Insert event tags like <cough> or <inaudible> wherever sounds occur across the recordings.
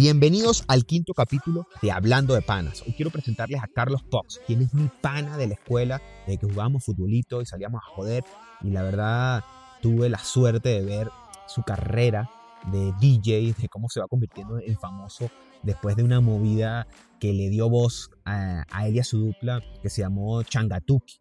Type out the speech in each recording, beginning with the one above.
Bienvenidos al quinto capítulo de Hablando de Panas. Hoy quiero presentarles a Carlos Pox, quien es mi pana de la escuela, de que jugábamos futbolito y salíamos a joder. Y la verdad, tuve la suerte de ver su carrera de DJ, de cómo se va convirtiendo en famoso después de una movida que le dio voz a, a él y a su dupla, que se llamó Changatuki.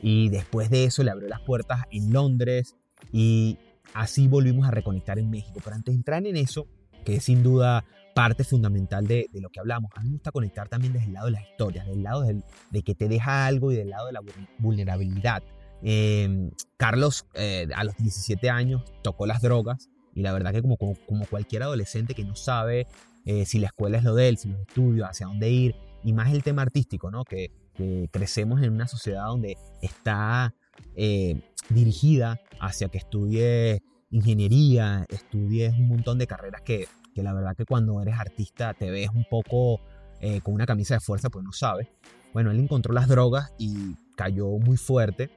Y después de eso le abrió las puertas en Londres y así volvimos a reconectar en México. Pero antes de entrar en eso, que es sin duda parte fundamental de, lo que hablamos. A mí me gusta conectar también desde el lado de las historias, del lado de que te deja algo y del lado de la vulnerabilidad. Em, Carlos eh, a los 17 años tocó las drogas y la verdad que como, cualquier adolescente que no sabe eh, si la escuela es lo de él, si los estudios, hacia dónde ir, y más el tema artístico, ¿no? Que, crecemos en una sociedad donde está eh, dirigida hacia que estudies ingeniería, estudies un montón de carreras que que la verdad que cuando eres artista te ves un poco eh, con una camisa de fuerza, pues no sabes. Bueno, él encontró las drogas y cayó muy fuerte,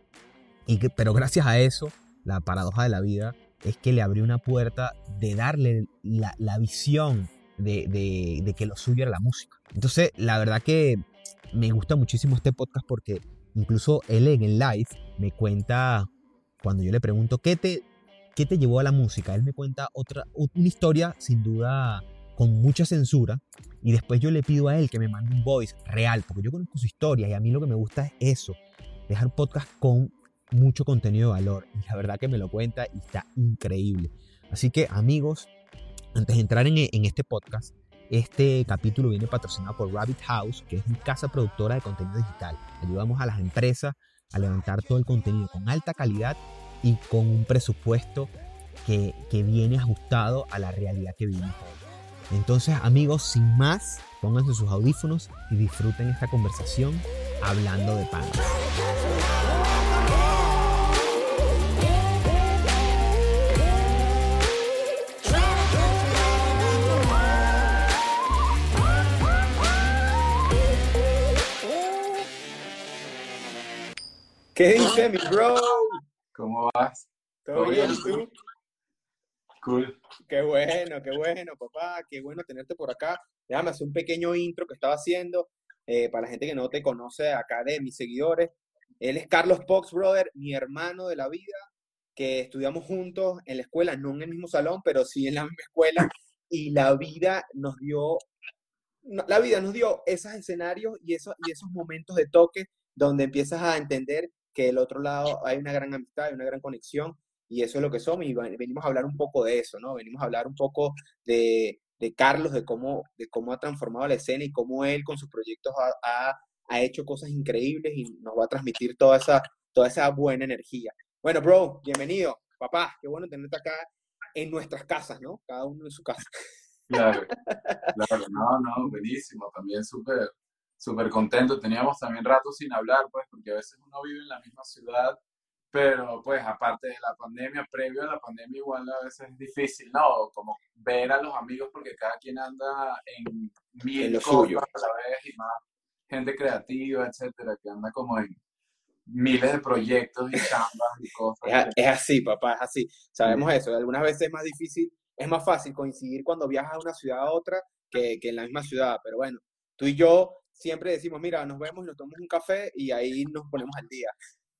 y pero gracias a eso, la paradoja de la vida es que le abrió una puerta de darle la, la visión de, de, de, que lo suyo era la música. Entonces, la verdad que me gusta muchísimo este podcast porque incluso él en el live me cuenta, cuando yo le pregunto, ¿qué te, ¿Qué te llevó a la música? Él me cuenta otra, una historia sin duda con mucha censura y después yo le pido a él que me mande un voice real, porque yo conozco su historia y a mí lo que me gusta es eso, dejar podcast con mucho contenido de valor y la verdad que me lo cuenta y está increíble. Así que amigos, antes de entrar en, en este podcast, este capítulo viene patrocinado por Rabbit House, que es mi casa productora de contenido digital. Ayudamos a las empresas a levantar todo el contenido con alta calidad y con un presupuesto que, que viene ajustado a la realidad que vivimos hoy. Entonces, amigos, sin más, pónganse sus audífonos y disfruten esta conversación hablando de pan. ¿Qué dice mi bro? ¿Cómo vas? ¿Todo, bien? ¿Y tú? Cool. Qué bueno, qué bueno, papá. Qué bueno tenerte por acá. Déjame hacer un pequeño intro que estaba haciendo eh, para la gente que no te conoce acá de mis seguidores. Él es Carlos Pox, brother, mi hermano de la vida, que estudiamos juntos en la escuela, no en el mismo salón, pero sí en la misma escuela. Y la vida nos dio, la vida nos dio esos escenarios y esos, y esos momentos de toque donde empiezas a entender que del otro lado hay una gran amistad, hay una gran conexión, y eso es lo que somos, y venimos a hablar un poco de eso, ¿no? Venimos a hablar un poco de, de Carlos, de cómo, de cómo ha transformado la escena y cómo él con sus proyectos ha, ha, hecho cosas increíbles y nos va a transmitir toda esa, toda esa buena energía. Bueno, bro, bienvenido. Papá, qué bueno tenerte acá en nuestras casas, ¿no? Cada uno en su casa. Claro, <laughs> claro, no, no, buenísimo, también súper súper contento. Teníamos también rato sin hablar, pues, porque a veces uno vive en la misma ciudad, pero pues aparte de la pandemia, previo a la pandemia, igual a veces es difícil, ¿no? Como ver a los amigos, porque cada quien anda en mil cosas suyo. a la vez y más gente creativa, etcétera, que anda como en miles de proyectos y chambas y cosas. Es, así, papá, es así. Sabemos eso. Algunas veces es más difícil, es más fácil coincidir cuando viajas a una ciudad a otra que, que en la misma ciudad. Pero bueno, tú y yo siempre decimos, mira, nos vemos y nos tomamos un café y ahí nos ponemos al día.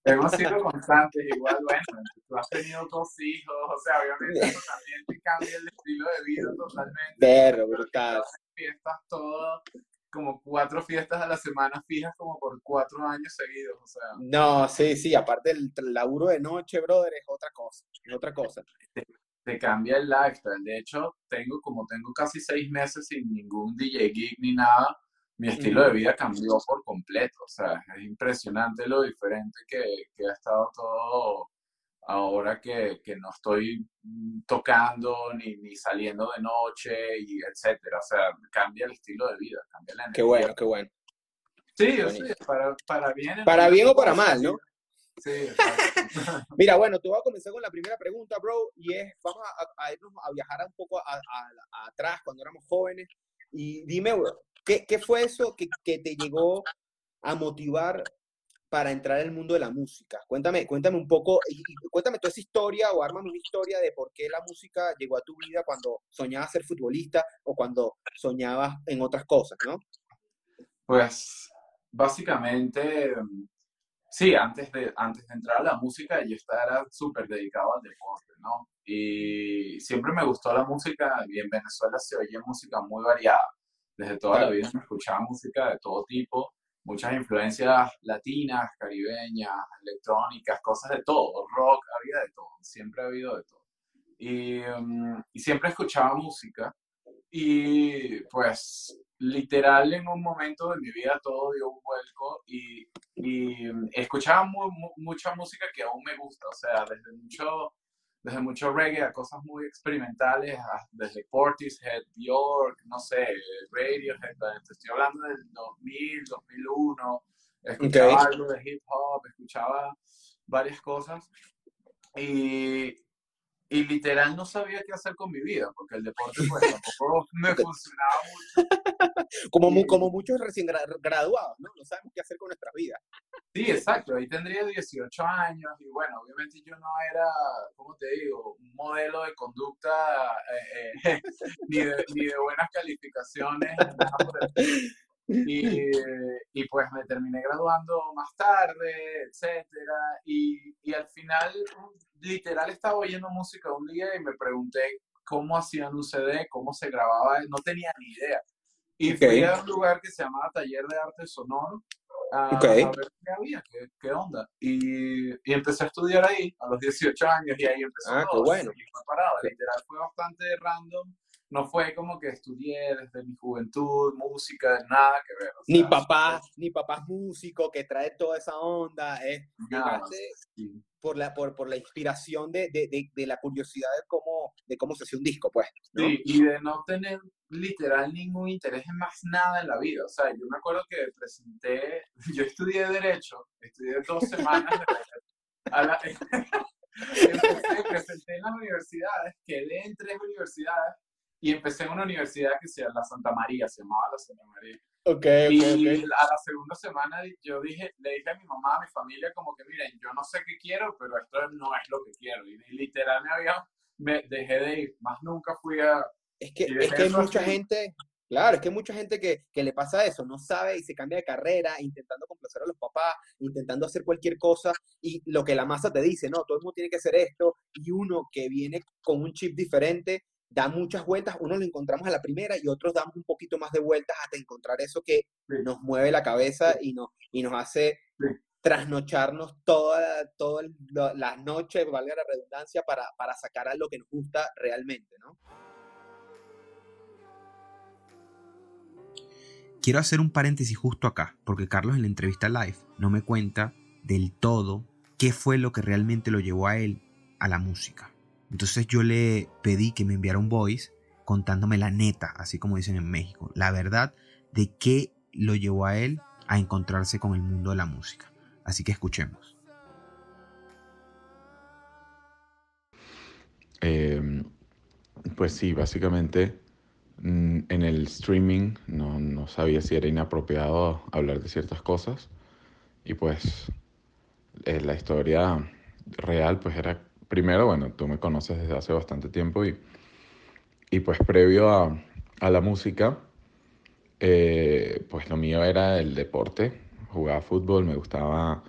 Hemos sido constantes, igual, bueno, tú has tenido dos hijos, o sea, obviamente eso también te cambia el estilo de vida totalmente. Perro, brutal. Fiestas todo, como cuatro fiestas a la semana fijas como por cuatro años seguidos, o sea. No, sí, sí, aparte el laburo de noche, brother, es otra cosa, es otra cosa. Te, te cambia el lifestyle, de hecho, tengo como tengo casi seis meses sin ningún DJ gig ni nada, mi estilo de vida cambió por completo. O sea, es impresionante lo diferente que, que ha estado todo ahora que, que, no estoy tocando ni, ni, saliendo de noche y etcétera. O sea, cambia el estilo de vida, cambia la energía. Qué bueno, qué bueno. Sí, sí para, para bien. Para bien o para mal, ¿no? Sí. <laughs> Mira, bueno, te voy a comenzar con la primera pregunta, bro, y es, vamos a, a irnos a viajar un poco a, atrás, cuando éramos jóvenes, y dime, bro, ¿Qué, qué fue eso que, te llegó a motivar para entrar al mundo de la música? Cuéntame, cuéntame un poco, cuéntame toda esa historia o ármame una historia de por qué la música llegó a tu vida cuando soñabas ser futbolista o cuando soñabas en otras cosas, ¿no? Pues básicamente, sí, antes de, antes de entrar a la música yo estaba súper dedicado al deporte, ¿no? Y siempre me gustó la música y en Venezuela se oye música muy variada. Desde toda la vida me escuchaba música de todo tipo muchas influencias latinas, caribeñas, electrónicas, cosas de todo, rock, había de todo, siempre ha habido de todo. Y, mm, y, siempre escuchaba música y pues literal en un momento de mi vida todo dio un vuelco y, y escuchaba mucha música que aún me gusta, o sea, desde mucho desde mucho reggae a cosas muy experimentales, desde Portishead, Bjork, no sé, Radiohead, te estoy hablando del 2000, 2001, escuchaba algo de hip hop, escuchaba varias cosas y, y literal no sabía qué hacer con mi vida, porque el deporte pues <laughs> tampoco me funcionaba mucho. <laughs> Como, como muchos recién graduados, ¿no? No sabemos qué hacer con nuestra vida. Sí, exacto, ahí tendría 18 años y bueno, obviamente yo no era, ¿cómo te digo?, un modelo de conducta eh, eh, <laughs> ni, de, ni, de, buenas calificaciones. Y, <laughs> y, pues me terminé graduando más tarde, etcétera, y, y al final literal estaba oyendo música un día y me pregunté cómo hacían un CD, cómo se grababa, no tenía ni idea. Y fui a un lugar que se llamaba Taller de Arte Sonoro a, ver qué había, qué, qué onda. Y, y, empecé a estudiar ahí a los 18 años y ahí empezó ah, todo. Qué bueno. Y fue parado. Literal fue bastante random no fue como que estudié desde mi juventud música, nada que ver. ni papá, ni papá músico que trae toda esa onda, es por, la, por, por, la inspiración de, de, de, la curiosidad de cómo, de cómo se hace un disco, pues. Sí, y de no tener literal ningún interés en más nada en la vida. O sea, yo me acuerdo que presenté, <laughs> yo estudié Derecho, estudié dos semanas de a la, <laughs> empecé, presenté en las universidades, quedé en tres universidades y empecé en una universidad que se llama la Santa María, se llamaba la Santa María. Okay, y a la segunda semana yo dije, le dije a mi mamá, a mi familia, como que miren, yo no sé qué quiero, pero esto no es lo que quiero. Y literal me había, me dejé de ir, más nunca fui a... Es que, es que hay mucha gente, claro, es que hay mucha gente que, que le pasa eso, no sabe y se cambia de carrera, intentando complacer a los papás, intentando hacer cualquier cosa, y lo que la masa te dice, no, todo el mundo tiene que hacer esto, y uno que viene con un chip diferente, da muchas vueltas, unos lo encontramos a la primera y otros damos un poquito más de vueltas hasta encontrar eso que nos mueve la cabeza y, nos, y nos hace trasnocharnos toda, toda la noche, valga la redundancia, para, para sacar a lo que nos gusta realmente, ¿no? Quiero hacer un paréntesis justo acá, porque Carlos en la entrevista live no me cuenta del todo qué fue lo que realmente lo llevó a él a la música. Entonces yo le pedí que me enviara un voice contándome la neta, así como dicen en México, la verdad de qué lo llevó a él a encontrarse con el mundo de la música. Así que escuchemos. Em, pues sí, básicamente mm, en el streaming no, sabía si era inapropiado hablar de ciertas cosas y pues eh, la historia real pues era primero, bueno, tú me conoces desde hace bastante tiempo y, y pues previo a, a la música, eh, pues lo mío era el deporte, jugaba fútbol, me gustaba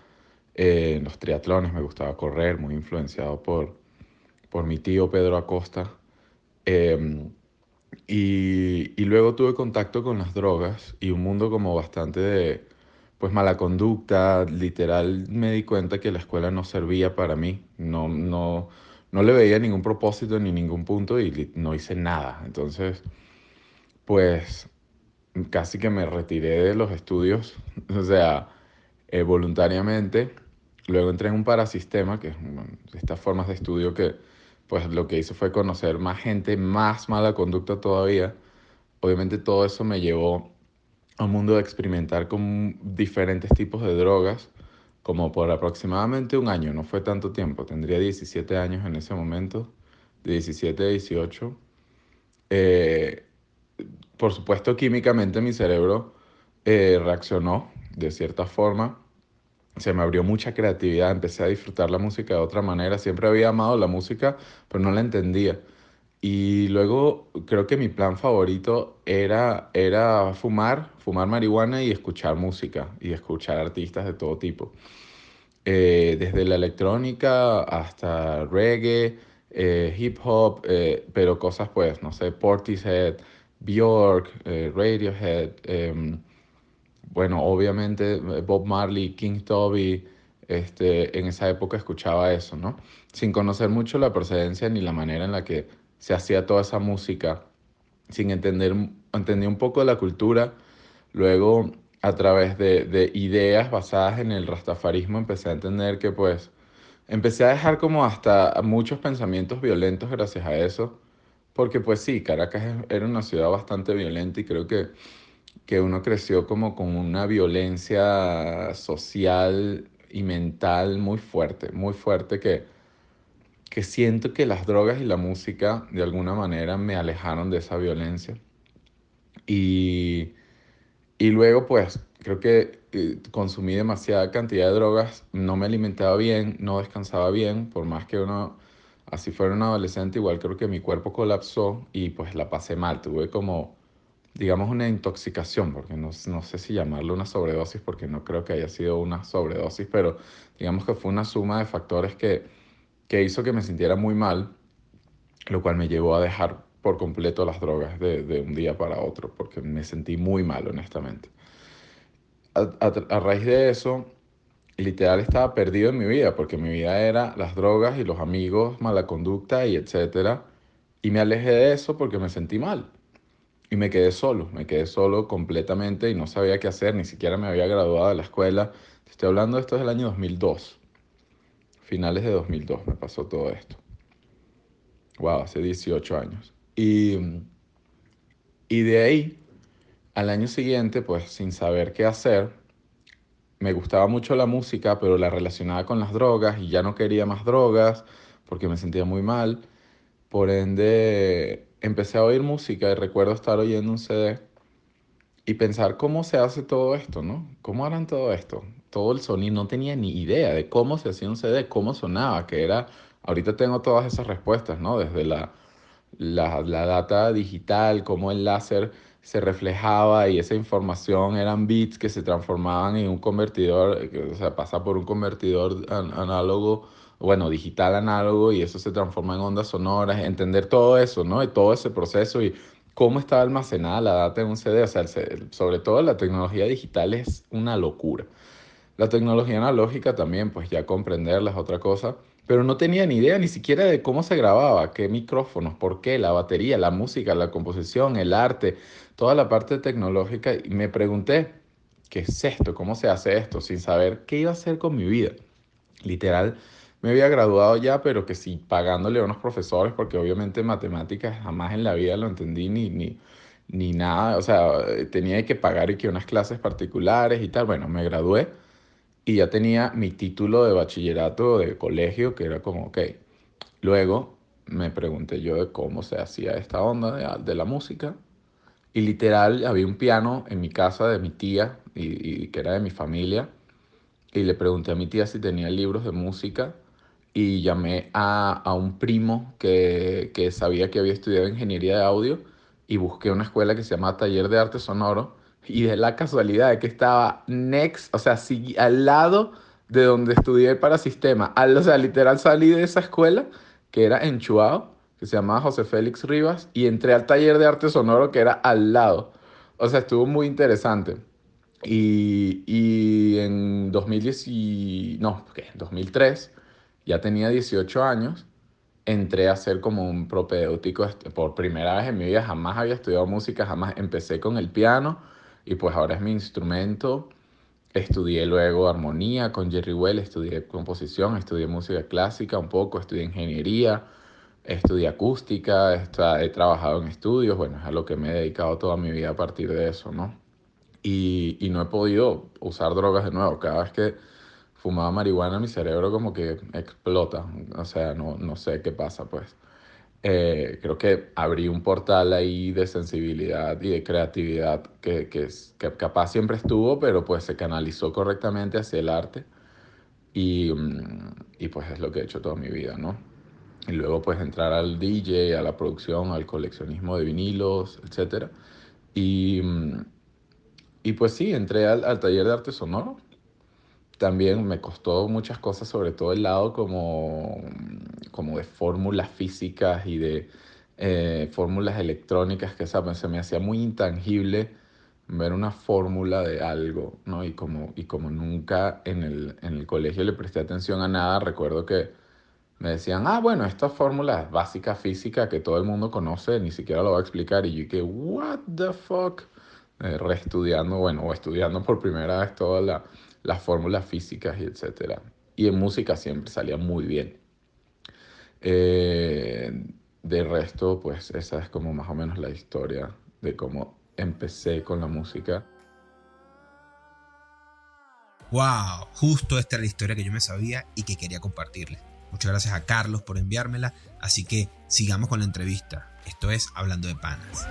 eh, los triatlones, me gustaba correr, muy influenciado por, por mi tío Pedro Acosta. Em, y, y, luego tuve contacto con las drogas y un mundo como bastante de pues mala conducta, literal me di cuenta que la escuela no servía para mí, no, no, no le veía ningún propósito ni ningún punto y no hice nada. Entonces, pues casi que me retiré de los estudios, <laughs> o sea, eh, voluntariamente. Luego entré en un parasistema, que es estas formas de estudio que pues lo que hice fue conocer más gente, más mala conducta todavía. Obviamente todo eso me llevó un mundo de experimentar con diferentes tipos de drogas, como por aproximadamente un año, no fue tanto tiempo, tendría 17 años en ese momento, de 17 a 18. Eh, por supuesto, químicamente mi cerebro eh, reaccionó de cierta forma se me abrió mucha creatividad, empecé a disfrutar la música de otra manera. Siempre había amado la música, pero no la entendía. Y luego creo que mi plan favorito era, era fumar, fumar marihuana y escuchar música y escuchar artistas de todo tipo. Eh, desde la electrónica hasta reggae, eh, hip hop, eh, pero cosas pues, no sé, Portishead, Bjork, Radiohead, em, bueno, obviamente Bob Marley, King Toby, este, en esa época escuchaba eso, ¿no? Sin conocer mucho la procedencia ni la manera en la que se hacía toda esa música, sin entender, entendí un poco de la cultura, luego a través de, de, ideas basadas en el rastafarismo empecé a entender que pues empecé a dejar como hasta muchos pensamientos violentos gracias a eso, porque pues sí, Caracas era una ciudad bastante violenta y creo que, que uno creció como con una violencia social y mental muy fuerte, muy fuerte que que siento que las drogas y la música de alguna manera me alejaron de esa violencia. Y, y luego pues creo que eh, consumí demasiada cantidad de drogas, no me alimentaba bien, no descansaba bien, por más que uno, así fuera un adolescente, igual creo que mi cuerpo colapsó y pues la pasé mal, tuve como, digamos, una intoxicación, porque no, no sé si llamarlo una sobredosis, porque no creo que haya sido una sobredosis, pero digamos que fue una suma de factores que que hizo que me sintiera muy mal, lo cual me llevó a dejar por completo las drogas de, un día para otro, porque me sentí muy mal, honestamente. A, raíz de eso, literal estaba perdido en mi vida, porque mi vida era las drogas y los amigos, mala conducta y etcétera. Y me alejé de eso porque me sentí mal. Y me quedé solo, me quedé solo completamente y no sabía qué hacer, ni siquiera me había graduado de la escuela. Estoy hablando esto del año 2002 finales de 2002 me pasó todo esto. Wow, hace 18 años. Y, y de ahí, al año siguiente, pues sin saber qué hacer, me gustaba mucho la música, pero la relacionaba con las drogas y ya no quería más drogas porque me sentía muy mal. Por ende, empecé a oír música y recuerdo estar oyendo un CD y pensar cómo se hace todo esto, ¿no? ¿Cómo harán todo esto? Todo el sonido, no tenía ni idea de cómo se hacía un CD, cómo sonaba, que era, ahorita tengo todas esas respuestas, ¿no? Desde la, la, la data digital, cómo el láser se reflejaba y esa información eran bits que se transformaban en un convertidor, o sea, pasa por un convertidor análogo, bueno, digital análogo y eso se transforma en ondas sonoras, entender todo eso, ¿no? Y todo ese proceso y cómo estaba almacenada la data en un CD, o sea, sobre todo la tecnología digital es una locura. La tecnología analógica también, pues ya comprenderla es otra cosa, pero no tenía ni idea ni siquiera de cómo se grababa, qué micrófonos, por qué, la batería, la música, la composición, el arte, toda la parte tecnológica. Y me pregunté, ¿qué es esto? ¿Cómo se hace esto? Sin saber qué iba a hacer con mi vida. Literal, me había graduado ya, pero que sí, pagándole a unos profesores, porque obviamente matemáticas jamás en la vida lo entendí ni, ni, ni nada. O sea, tenía que pagar y que unas clases particulares y tal. Bueno, me gradué y ya tenía mi título de bachillerato de colegio, que era como, ok. Luego me pregunté yo de cómo se hacía esta onda de, la música. Y literal, había un piano en mi casa de mi tía, y, que era de mi familia. Y le pregunté a mi tía si tenía libros de música. Y llamé a, a un primo que, que sabía que había estudiado ingeniería de audio. Y busqué una escuela que se llama Taller de Arte Sonoro y de la casualidad de que estaba next, o sea, al lado de donde estudié para sistema. Al, o sea, literal salí de esa escuela que era en Chuao, que se llamaba José Félix Rivas, y entré al taller de arte sonoro que era al lado. O sea, estuvo muy interesante. Y, y en 2010, no, ¿qué? 2003, ya tenía 18 años, entré a ser como un propedéutico por primera vez en mi vida. Jamás había estudiado música, jamás empecé con el piano y pues ahora es mi instrumento. Estudié luego armonía con Jerry Well, estudié composición, estudié música clásica un poco, estudié ingeniería, estudié acústica, he trabajado en estudios, bueno, es a lo que me he dedicado toda mi vida a partir de eso, ¿no? Y, y no he podido usar drogas de nuevo. Cada vez que fumaba marihuana mi cerebro como que explota, o sea, no, no sé qué pasa pues. Eh, creo que abrí un portal ahí de sensibilidad y de creatividad que, que, que, capaz siempre estuvo, pero pues se canalizó correctamente hacia el arte. Y, mm, y pues es lo que he hecho toda mi vida, ¿no? Y luego pues entrar al DJ, a la producción, al coleccionismo de vinilos, etc. Y, mm, y pues sí, entré al, al taller de arte sonoro. También me costó muchas cosas, sobre todo el lado como, como de fórmulas físicas y de eh, fórmulas electrónicas, que ¿saben? se me hacía muy intangible ver una fórmula de algo, ¿no? Y como, y como nunca en el, en el colegio le presté atención a nada, recuerdo que me decían, ah, bueno, esta fórmula es básica física que todo el mundo conoce, ni siquiera lo voy a explicar. Y yo dije, what the fuck? Eh, reestudiando, bueno, o estudiando por primera vez todas la, las fórmulas físicas y etcétera. Y en música siempre salía muy bien. Eh, de resto, pues esa es como más o menos la historia de cómo empecé con la música. Wow, justo esta era la historia que yo me sabía y que quería compartirles. Muchas gracias a Carlos por enviármela, así que sigamos con la entrevista. Esto es Hablando de Panas.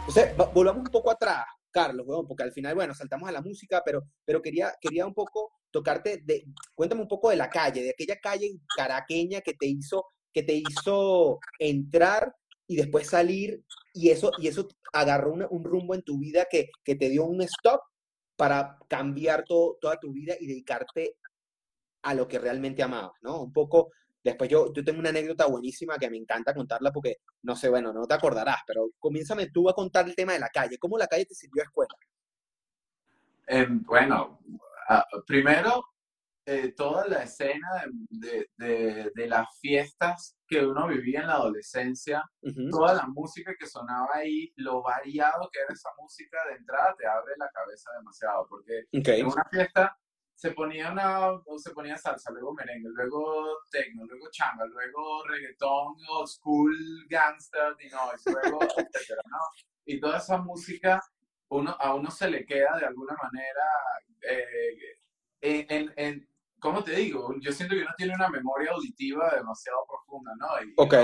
Entonces, volvamos un poco atrás, Carlos, porque al final, bueno, saltamos a la música, pero, pero quería, quería un poco tocarte, de, cuéntame un poco de la calle, de aquella calle caraqueña que te hizo, que te hizo entrar y después salir y eso, y eso agarró un rumbo en tu vida que, que, te dio un stop para cambiar todo, toda tu vida y dedicarte a lo que realmente amabas, ¿no? Un poco, después yo, yo tengo una anécdota buenísima que me encanta contarla porque, no sé, bueno, no te acordarás, pero comiénzame tú a contar el tema de la calle. ¿Cómo la calle te sirvió a escuela? Eh, bueno, uh, primero, eh, toda la escena de, de, de, las fiestas que uno vivía en la adolescencia, toda la música que sonaba ahí, lo variado que era esa música de entrada, te abre la cabeza demasiado, porque en una fiesta se ponía una, se ponía salsa, luego merengue, luego techno, luego changa, luego reggaetón, old school, gangster, y no, luego, <laughs> etcétera, ¿no? Y toda esa música uno, a uno se le queda de alguna manera eh, en, en, ¿cómo te digo? Yo siento que uno tiene una memoria auditiva demasiado profunda, ¿no? Y, ok.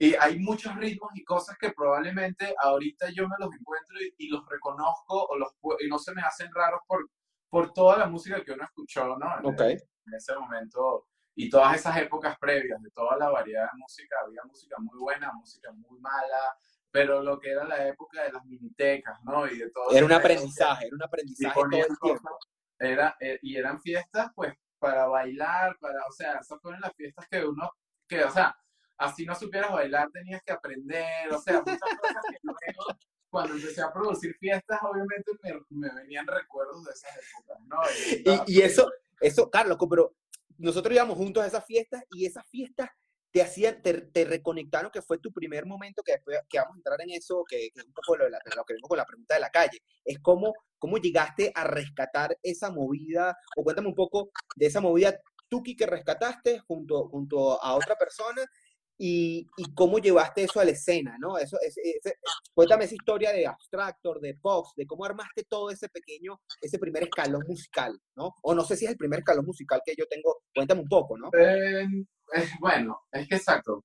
Y, hay muchos ritmos y cosas que probablemente ahorita yo me los encuentro y, los reconozco o los, y no se me hacen raros por, por toda la música que uno escuchó, ¿no? En, okay. en ese momento y todas esas épocas previas de toda la variedad de música, había música muy buena, música muy mala, pero lo que era la época de las minitecas, ¿no? Y de todo era un aprendizaje, era un aprendizaje todo el tiempo. Era, eh, y eran fiestas, pues, para bailar, para, o sea, esas fueron las fiestas que uno, que, o sea, así no supieras bailar, tenías que aprender, o sea, muchas cosas que luego, cuando empecé a producir fiestas, obviamente me, me venían recuerdos de esas épocas, ¿no? Y, y, y eso, eso, Carlos, pero nosotros íbamos juntos a esas fiestas y esas fiestas te hacían, te, te, reconectaron que fue tu primer momento, que después que vamos a entrar en eso, que, que es un poco lo, lo, que vengo con la pregunta de la calle, es cómo, cómo llegaste a rescatar esa movida, o cuéntame un poco de esa movida Tuki que rescataste junto, junto a otra persona y, y, cómo llevaste eso a la escena, ¿no? Eso, cuéntame esa historia de Abstractor, de Pox, de cómo armaste todo ese pequeño, ese primer escalón musical, ¿no? O no sé si es el primer escalón musical que yo tengo, cuéntame un poco, ¿no? Eh, eh, bueno, es que exacto.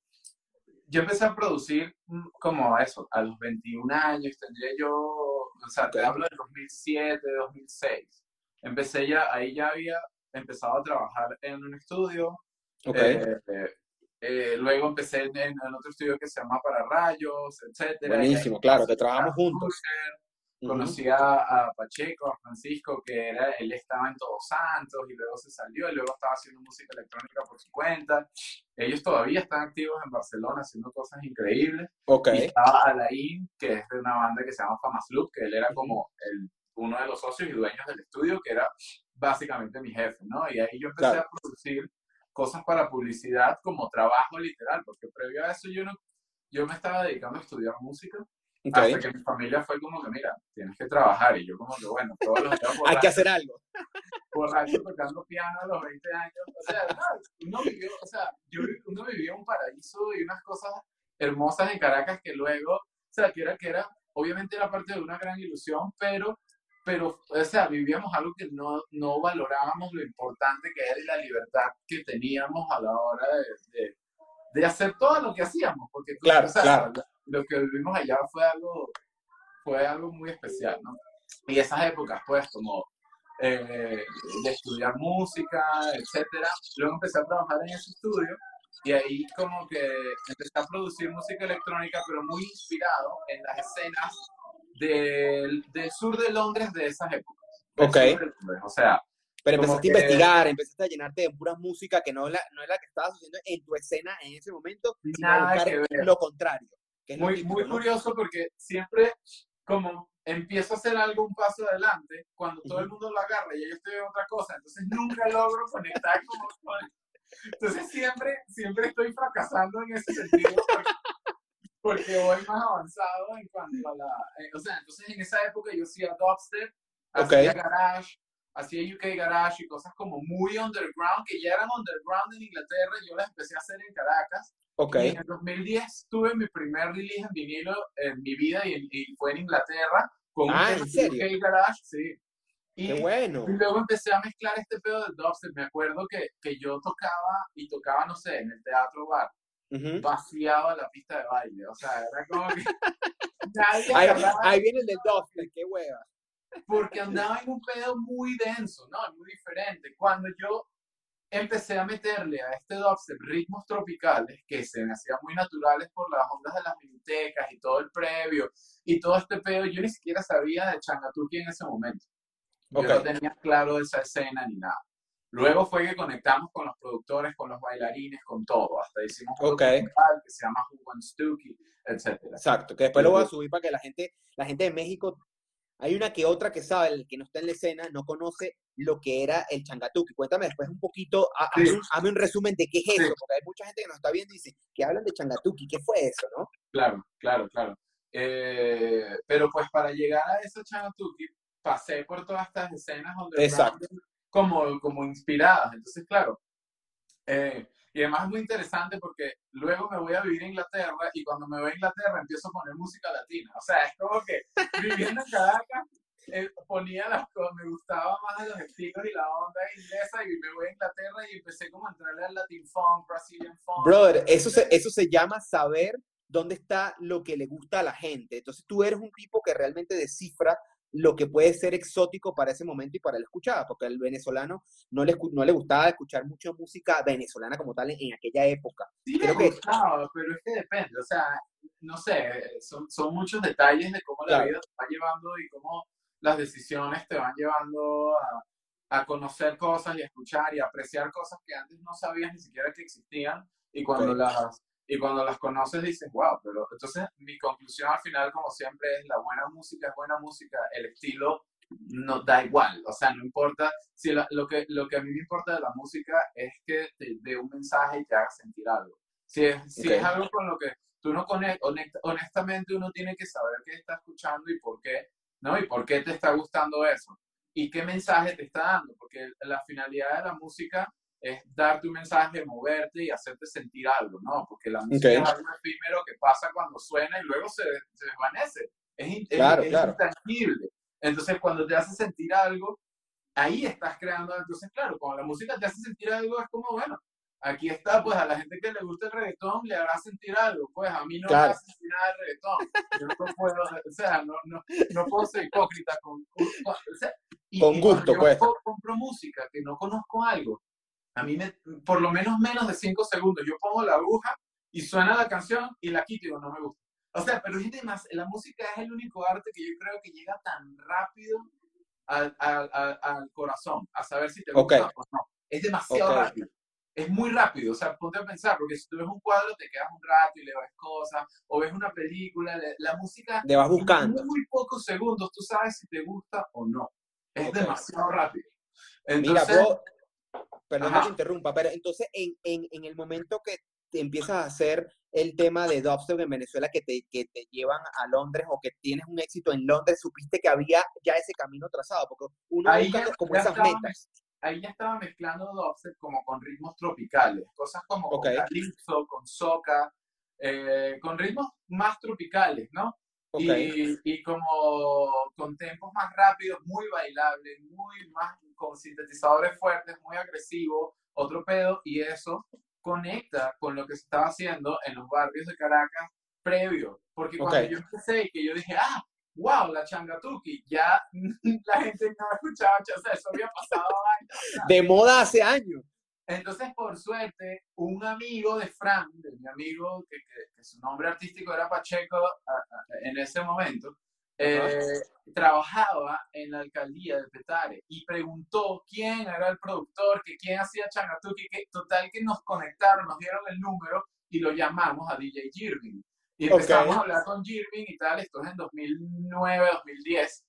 Yo empecé a producir mm, como eso, a los 21 años, tendría yo, o sea, te hablo de 2007, 2006. Empecé ya, ahí ya había empezado a trabajar en un estudio. Okay. Eh, eh, luego empecé en, en, otro estudio que se llama Para Rayos, etcétera. Buenísimo, claro, que trabajamos juntos. Conocí a, a, Pacheco, a Francisco, que era, él estaba en Todos Santos y luego se salió y luego estaba haciendo música electrónica por su cuenta. Ellos todavía están activos en Barcelona haciendo cosas increíbles. Okay. Y estaba Alain, que es de una banda que se llama Famas Loop, que él era como el, uno de los socios y dueños del estudio, que era básicamente mi jefe, ¿no? Y ahí yo empecé claro. a producir cosas para publicidad como trabajo literal, porque previo a eso yo, no, yo me estaba dedicando a estudiar música. Okay. Hasta que mi familia fue como que, mira, tienes que trabajar. Y yo como que, bueno, todos los días <laughs> Hay que hacer algo. <laughs> Borracho tocando piano a los 20 años. O sea, uno vivió, o sea, yo, uno vivía un paraíso y unas cosas hermosas en Caracas que luego, o sea, que era, que era, obviamente era parte de una gran ilusión, pero pero, o sea, vivíamos algo que no, no valorábamos lo importante que era y la libertad que teníamos a la hora de, de, de hacer todo lo que hacíamos, porque claro, o sea, claro. Lo que vivimos allá fue algo, fue algo muy especial, ¿no? Y esas épocas, pues, como eh, de estudiar música, etcétera. Luego empecé a trabajar en ese estudio y ahí como que empecé a producir música electrónica, pero muy inspirado en las escenas del, del sur de Londres de esas épocas. Ok. O sea, Pero Como empezaste a que- investigar, empezaste a llenarte de pura música que no es la, no es la que estabas haciendo en tu escena en ese momento, sino buscar lo contrario. Que es muy, típico, muy ¿no? curioso porque siempre como empiezo a hacer algo un paso adelante, cuando todo el Ujú. mundo lo agarra y yo estoy en otra cosa, entonces <laughs> nunca logro conectar como con... Entonces siempre, siempre estoy fracasando en ese sentido porque, porque voy más avanzado en cuanto a la... eh, o sea, entonces en esa época yo hacía dubstep, hacía garage, hacía UK garage y cosas como muy underground, que ya eran underground en Inglaterra, yo las empecé a hacer en Caracas. Ok. Y en el 2010 tuve mi primer release en vinilo en mi vida y, y fue en Inglaterra con Ah, un ¿en serio? UK Garage, sí. Y, Qué bueno. y luego empecé a mezclar este pedo de dubstep. Me acuerdo que, que yo tocaba y tocaba, no sé, en el teatro bar, Ujú. vaciaba la pista de baile. O sea, era como que <laughs> <laughs> nadie Ahí, ahí viene el del dubstep, qué hueva. porque andaba en un pedo muy denso, ¿no? Muy diferente. Cuando yo empecé a meterle a este dubstep ritmos tropicales que se me hacían muy naturales por las ondas de las minitecas y todo el previo y todo este pedo, yo ni siquiera sabía de Changatuki en ese momento. Yo Ok. no tenía claro esa escena ni nada. Luego fue que conectamos con los productores, con los bailarines, con todo. Hasta hicimos un Ok. documental que se llama Who Wants Tuki, etcétera. Exacto, que después lo voy a subir para que la gente, la gente de México, hay una que otra que sabe, el que no está en la escena, no conoce lo que era el changatuki. Cuéntame después un poquito, Sí. hazme, un, resumen de qué es Sí. eso, porque hay mucha gente que nos está viendo y dice, que hablan de changatuki, ¿qué fue eso, no? Claro, claro, claro. Eh, pero pues para llegar a ese Changatuki pasé por todas estas escenas donde Exacto. como, como inspiradas. Entonces, claro. eh, y además es muy interesante porque luego me voy a vivir a Inglaterra y cuando me voy a Inglaterra empiezo a poner música latina. O sea, es como que viviendo en Caracas eh, ponía las cosas, me gustaba más los estilos y la onda inglesa y me voy a Inglaterra y empecé como a entrarle al Latin Funk, Brazilian Funk. Brother, eso se, eso se llama saber dónde está lo que le gusta a la gente. Entonces tú eres un tipo que realmente descifra lo que puede ser exótico para ese momento y para el escuchar, porque al venezolano no le, no le gustaba escuchar mucha música venezolana como tal en, en aquella época. Sí, Creo que- gustaba, pero es que depende, o sea, no sé, son, son muchos detalles de cómo la Claro. vida te va llevando y cómo las decisiones te van llevando a, a conocer cosas y a escuchar y a apreciar cosas que antes no sabías ni siquiera que existían y cuando las y cuando las conoces dices, wow, pero entonces mi conclusión al final, como siempre, es la buena música es buena música, el estilo no da igual, o sea, no importa, si la- lo, que, lo que a mí me importa de la música es que te dé un mensaje y te haga sentir algo. Si es, si Ok. es algo con lo que tú no conectas, honestamente uno tiene que saber qué está escuchando y por qué, ¿no? Y por qué te está gustando eso. Y qué mensaje te está dando, porque la finalidad de la música es darte un mensaje, moverte y hacerte sentir algo, ¿no? Porque la música Ok. es algo efímero que pasa cuando suena y luego se, se desvanece. Es, Claro, es claro. intangible. Entonces, cuando te hace sentir algo, ahí estás creando. Entonces, claro, cuando la música te hace sentir algo, es como, bueno, aquí está, pues a la gente que le gusta el reggaetón le hará sentir algo. Pues a mí no Claro. me hace sentir nada el reggaetón. Yo no puedo, o sea, no, no, no puedo ser hipócrita con, con- o sea, y- Con y gusto, yo pues. co- compro música que no conozco algo, a mí me, por lo menos menos de cinco segundos, yo pongo la aguja y suena la canción y la quito y digo, no me gusta. O sea, pero es demás, la música es el único arte que yo creo que llega tan rápido al, al, al, al corazón, a saber si te gusta o no. Es demasiado Ok. rápido. Es muy rápido, o sea, ponte a pensar, porque si tú ves un cuadro te quedas un rato y le ves cosas, o ves una película, le- la música Te vas en buscando. muy pocos segundos tú sabes si te gusta o no. Es Ok. demasiado rápido. Mira, Entonces, bro, perdón que Ajá. te interrumpa, pero entonces en, en, en el momento que te empiezas a hacer el tema de dubstep en Venezuela que te, que te llevan a Londres o que tienes un éxito en Londres, supiste que había ya ese camino trazado, porque uno Ahí busca ya- como ya esas estaba metas. ahí ya estaba mezclando dubstep como con ritmos tropicales, cosas como Ok. con calypso, con soca, eh, con ritmos más tropicales, ¿no? Ok, Y, y como con tempos más rápidos, muy bailables, muy más con sintetizadores fuertes, muy agresivos, otro pedo, y eso conecta con lo que se estaba haciendo en los barrios de Caracas previo. Porque cuando Ok. yo empecé y que yo dije, ah, wow, la changatuki, ya <laughs> la gente no escuchaba, o sea, eso había pasado años. <laughs> De moda hace años. Entonces, por suerte, un amigo de Fran, de mi amigo, que, que, su nombre artístico era Pacheco en ese momento, eh, trabajaba en la alcaldía de Petare y preguntó quién era el productor, que quién hacía Changatuki, que total que nos conectaron, nos dieron el número y lo llamamos a DJ Jirving. Y empezamos a hablar con Jirving y tal, esto es en 2009, 2010,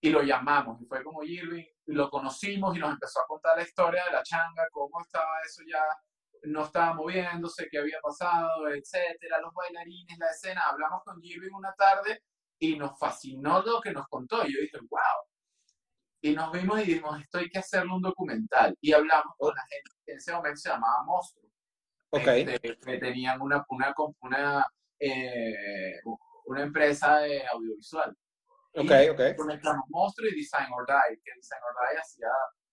y lo llamamos. Y fue como Jirving, lo conocimos y nos empezó a contar la historia de la changa, cómo estaba eso ya, no estaba moviéndose, qué había pasado, etcétera, los bailarines, la escena. Hablamos con Jirving una tarde y nos fascinó lo que nos contó. Y yo dije, wow. Y nos vimos y dijimos, esto hay que hacerle un documental. Y hablamos con la gente que en ese momento se llamaba Monstruo. Okay. Este, que tenían una, una, una, eh, una empresa de audiovisual. Ok, y ok. Conectamos Monstruo y Design or Die, que Design or Die hacía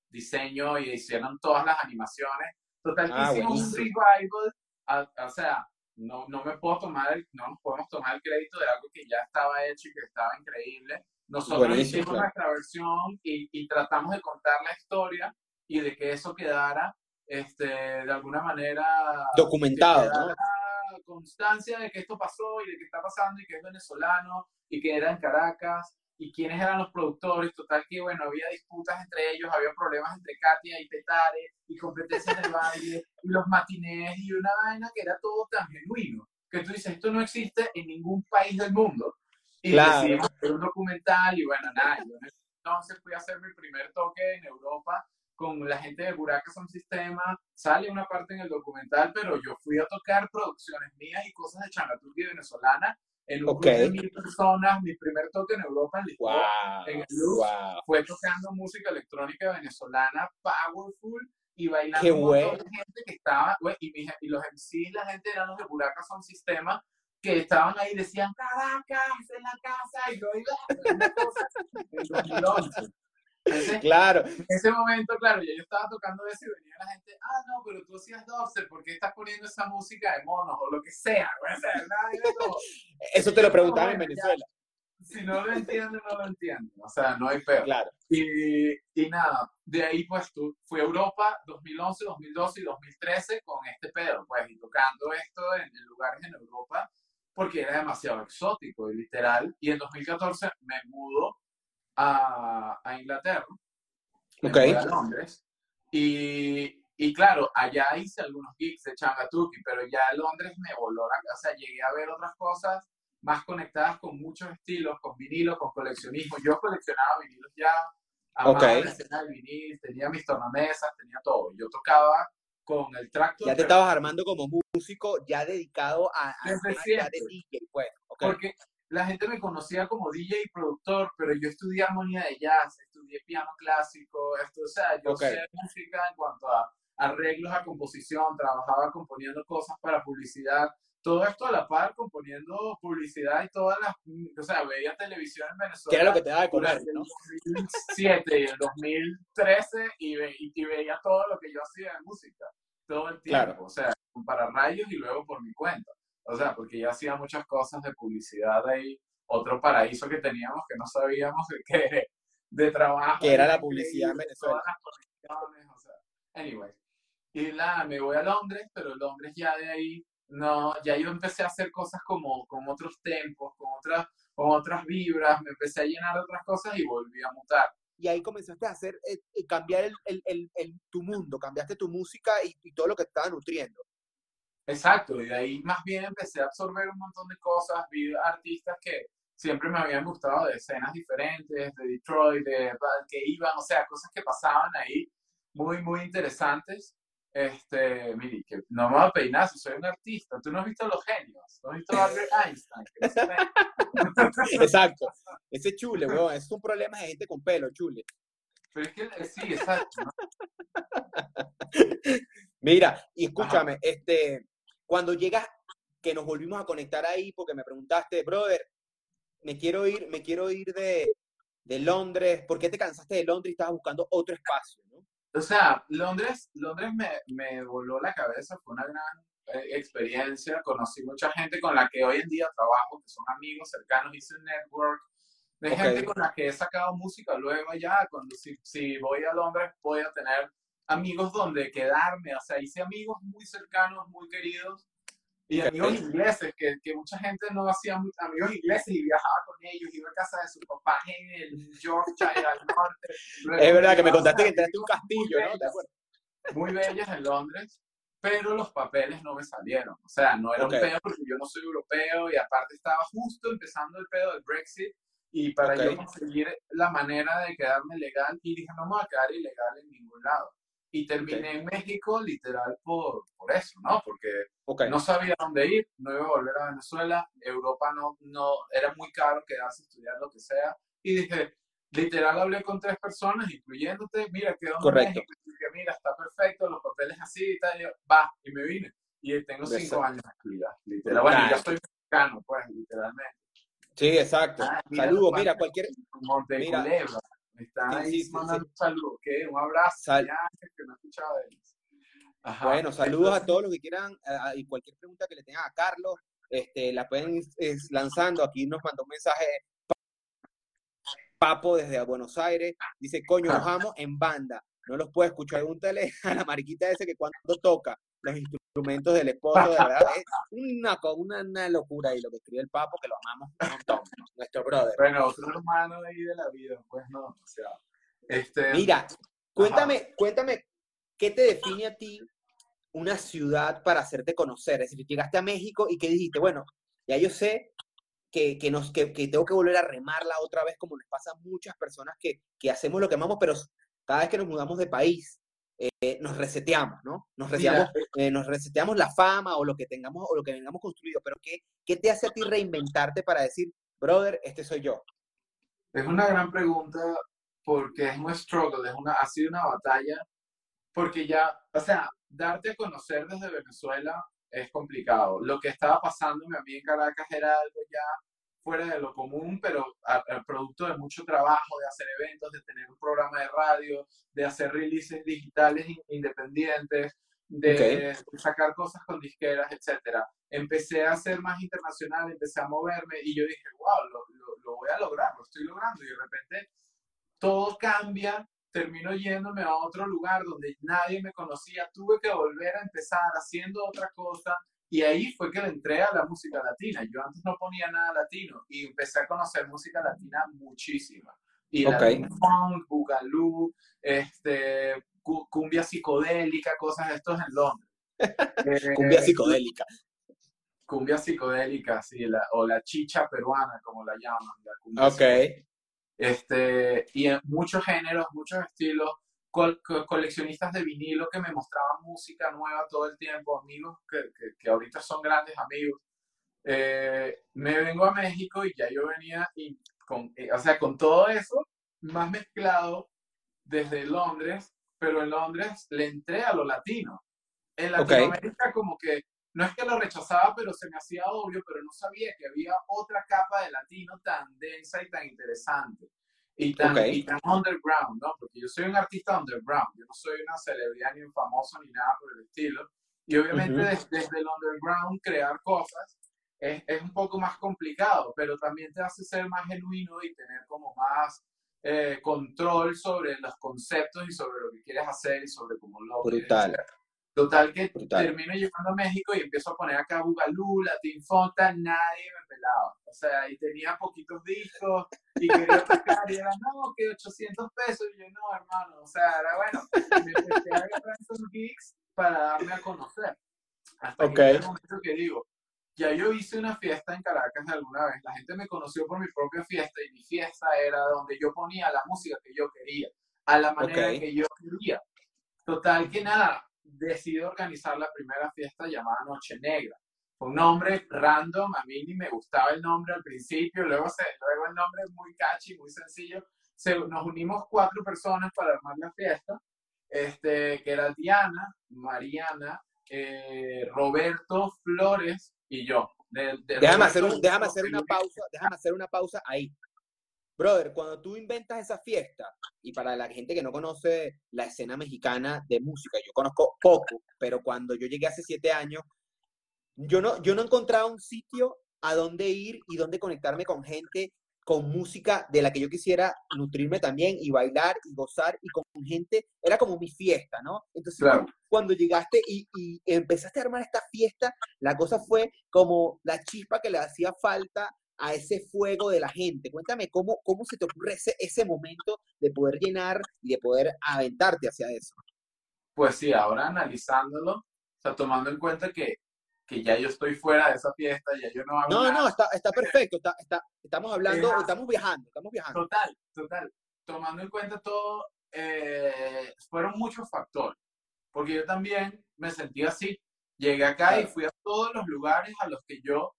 diseño y hicieron todas las animaciones. Total, Ah, hicimos un revival, a- o sea, no, no me puedo tomar, el- no nos podemos tomar el crédito de algo que ya estaba hecho y que estaba increíble. Nosotros Buenísimo, hicimos claro. nuestra versión y, y tratamos de contar la historia y de que eso quedara, este, de alguna manera, Documentado, que ¿no? Constancia de que esto pasó y de que está pasando y que es venezolano y que era en Caracas y quiénes eran los productores. Total que, bueno, había disputas entre ellos, había problemas entre Katia y Petare y competencias de baile y los matinés y una vaina que era todo tan genuino que tú dices, esto no existe en ningún país del mundo. Y Claro. decidimos hacer un documental y bueno, nada, yo entonces fui a hacer mi primer toque en Europa con la gente de Buraca Sound Sistema, sale una parte en el documental, pero yo fui a tocar producciones mías y cosas de Changatuki venezolana en un Ok. club de mil personas, mi primer toque en Europa en Lisboa, Wow. en el Luz, Wow. fue tocando música electrónica venezolana powerful y bailando montón bueno. gente que estaba, güey, y, mis- y los MCs, la gente eran los de Buraca Sound Sistema, que estaban ahí y decían Caracas en la casa y yo iba una cosa en 2011. Entonces, Claro. en ese momento, claro, yo estaba tocando eso y venía la gente, ah, no, pero tú hacías dubstep, ¿por qué estás poniendo esa música de monos o lo que sea? <laughs> O sea, eso. Te lo preguntaban en. Venezuela. Si no lo entienden, no lo entienden. O sea, no hay peor. Claro. Y, y nada, de ahí pues tú, fui a Europa 2011, 2012 y 2013 con este pedo, pues, y tocando esto en, en lugares en Europa porque era demasiado exótico y literal. Y en 2014 me mudo a, a Inglaterra, a Londres, y, y claro, allá hice algunos gigs de Changatuki, pero ya Londres me voló la o sea, llegué a ver otras cosas más conectadas con muchos estilos, con vinilos, con coleccionismo. Yo coleccionaba vinilos ya, amaba Ok. la escena del vinil, tenía mis tornamesas, tenía todo. Yo tocaba con el tractor. Ya te estabas armando como músico ya dedicado a, a a- ya de. DJ, pues. Ok. Porque la gente me conocía como DJ y productor, pero yo estudié armonía de jazz, estudié piano clásico, esto, o sea, yo Ok. sé música en cuanto a arreglos a composición, trabajaba componiendo cosas para publicidad, todo esto a la par componiendo publicidad y todas las, o sea, veía televisión en ¿Qué Venezuela era lo que te daba de comer, durante el no? 2007 y el 2013 y, ve- y, y veía todo lo que yo hacía de música, todo el tiempo, Claro. o sea, para rayos y luego por mi cuenta. O sea, porque ya hacía muchas cosas de publicidad ahí, otro paraíso que teníamos que no sabíamos que de trabajo. Que era la publicidad en Venezuela. Todas las o sea, anyway. Y nada, me voy a Londres, pero Londres ya de ahí, no, ya yo empecé a hacer cosas como con otros tempos, con otras, con otras vibras, me empecé a llenar de otras cosas y volví a mutar. Y ahí comenzaste a hacer, eh, eh, cambiar el, el, el, el- tu mundo, cambiaste tu música y, y todo lo que te estaba nutriendo. Exacto, y de ahí más bien empecé a absorber un montón de cosas, vi artistas que siempre me habían gustado de escenas diferentes, de Detroit, de que iban, o sea, cosas que pasaban ahí muy, muy interesantes. Este, mire, que no me voy a peinar si soy un artista. Tú no has visto Los Genios, no has visto a Albert Einstein. que no. <laughs> Exacto. Ese chule, weón, es un problema de gente con pelo, chule. Pero es que eh, sí, exacto. ¿no? <laughs> Mira, y escúchame, este, cuando llegas, que nos volvimos a conectar ahí, porque me preguntaste, brother, me quiero ir, me quiero ir de, de Londres, ¿por qué te cansaste de Londres y estabas buscando otro espacio, no? O sea, Londres, Londres me, me voló la cabeza, fue una gran eh, experiencia, conocí mucha gente con la que hoy en día trabajo, que son amigos cercanos, hice un network de gente con la que he sacado música luego allá, cuando si, si voy a Londres voy a tener amigos donde quedarme, o sea, hice amigos muy cercanos, muy queridos, y amigos ingleses, que, que, mucha gente no hacía amigos ingleses y viajaba con ellos, iba a casa de sus papás en el Yorkshire al norte. <laughs> es verdad que me contaste que entraste un castillo, ¿no? Muy bellas en Londres, pero los papeles no me salieron. O sea, no era un pedo porque yo no soy europeo y aparte estaba justo empezando el pedo del Brexit y para yo conseguir la manera de quedarme legal y dije, no me voy a quedar ilegal en ningún lado. Y terminé en México literal por, por eso, ¿no? Porque no sabía dónde ir, no iba a volver a Venezuela, Europa no, no, era muy caro quedarse a estudiar lo que sea. Y dije, literal hablé con tres personas, incluyéndote, mira, quedó en México, y dije, mira, está perfecto, los papeles así y tal, y yo, va, y me vine. Y tengo cinco años aquí, literal. Bueno, ya estoy mexicano, pues, literalmente. Sí, exacto. Ah, Saludos, mira, cualquier... mira, me está ahí mandando un saludo, ¿qué? Un abrazo. Sal... que escuchado bueno, saludos a todos los que quieran y cualquier pregunta que le tengan a Carlos, este, la pueden ir lanzando. Aquí nos mandó un mensaje Papo desde Buenos Aires. Dice, coño, nos vamos en banda. No los puedo escuchar. Pregúntale <laughs> a la mariquita ese que cuando toca los instrumentos del esposo, de verdad, es una, una, una locura. Y lo que escribe el Papo, que lo amamos un montón, nuestro brother. Bueno, otro hermano ahí de la vida, pues no, o sea. Este... Mira, cuéntame, cuéntame, ¿qué te define a ti una ciudad para hacerte conocer? Es decir, llegaste a México y ¿qué dijiste? Bueno, ya yo sé que, que, nos, que, que, tengo que volver a remarla otra vez, como les pasa a muchas personas que, que hacemos lo que amamos, pero cada vez que nos mudamos de país, eh, nos reseteamos, ¿no? Nos reseteamos, eh, nos reseteamos la fama o lo que tengamos o lo que tengamos construido, pero ¿qué, ¿qué te hace a ti reinventarte para decir, brother, este soy yo? Es una gran pregunta porque es un struggle, es una, ha sido una batalla, porque ya, o sea, darte a conocer desde Venezuela es complicado. Lo que estaba pasando a mí en Caracas era algo ya fuera de lo común, pero al producto de mucho trabajo, de hacer eventos, de tener un programa de radio, de hacer releases digitales independientes, de sacar cosas con disqueras, etc. Empecé a ser más internacional, empecé a moverme y yo dije, wow, lo, lo voy a lograr, lo estoy logrando. Y de repente todo cambia, termino yéndome a otro lugar donde nadie me conocía, tuve que volver a empezar haciendo otra cosa y ahí fue que le entré a la música latina. Yo antes no ponía nada latino y empecé a conocer música latina muchísima. Y okay. funk, bugalú, este, cumbia psicodélica, cosas de estos en Londres. <laughs> cumbia psicodélica. Cumbia psicodélica, sí, la, o la chicha peruana, como la llaman. La ok. Este, y en muchos géneros, muchos estilos, coleccionistas de vinilo que me mostraban música nueva todo el tiempo, amigos que, que, ahorita son grandes amigos. Eh, me vengo a México y ya yo venía, y con, eh, o sea, con todo eso, más mezclado desde Londres, pero en Londres le entré a lo latino. En Latinoamérica como que, no es que lo rechazaba, pero se me hacía obvio, pero no sabía que había otra capa de latino tan densa y tan interesante y tan, underground, ¿no? Porque yo soy un artista underground, yo no soy una celebridad ni un famoso ni nada por el estilo. Y obviamente desde, el underground crear cosas es, es, un poco más complicado, pero también te hace ser más genuino y tener como más eh, control sobre los conceptos y sobre lo que quieres hacer y sobre cómo lo Brutal. Total que termino llegando a México y empiezo a poner acá Bugalú, Latin Fonta, nadie me pelaba. O sea, y tenía poquitos discos y quería tocar y era, no, que 800 pesos. Y yo, no, hermano, o sea, era bueno. Me empecé a agarrar esos gigs para darme a conocer. Hasta que el momento que digo, ya yo hice una fiesta en Caracas alguna vez. La gente me conoció por mi propia fiesta y mi fiesta era donde yo ponía la música que yo quería, a la manera que yo quería. Total que nada, decidí organizar la primera fiesta llamada Noche Negra. Fue un nombre random, a mí ni me gustaba el nombre al principio, luego, se, luego el nombre es muy catchy, muy sencillo. Se, nos unimos cuatro personas para armar la fiesta, este, que era Diana, Mariana, eh, Roberto Flores y yo. déjame, hacer déjame hacer una pausa, déjame hacer una pausa ahí. Brother, cuando tú inventas esa fiesta, y para la gente que no conoce la escena mexicana de música, yo conozco poco, pero cuando yo llegué hace siete años, yo no, yo no encontraba un sitio a dónde ir y dónde conectarme con gente con música de la que yo quisiera nutrirme también y bailar y gozar y con gente, era como mi fiesta, ¿no? Entonces, cuando llegaste y, y, empezaste a armar esta fiesta, la cosa fue como la chispa que le hacía falta a ese fuego de la gente. Cuéntame cómo, cómo se te ocurre ese, ese momento de poder llenar y de poder aventarte hacia eso. Pues sí, ahora analizándolo, o sea, tomando en cuenta que, que ya yo estoy fuera de esa fiesta, ya yo no hago No, nada. no, está, está <laughs> perfecto, está, está, estamos hablando, estamos viajando, estamos viajando. Total, total. Tomando en cuenta todo, eh, fueron muchos factores, porque yo también me sentía así. Llegué acá y fui a todos los lugares a los que yo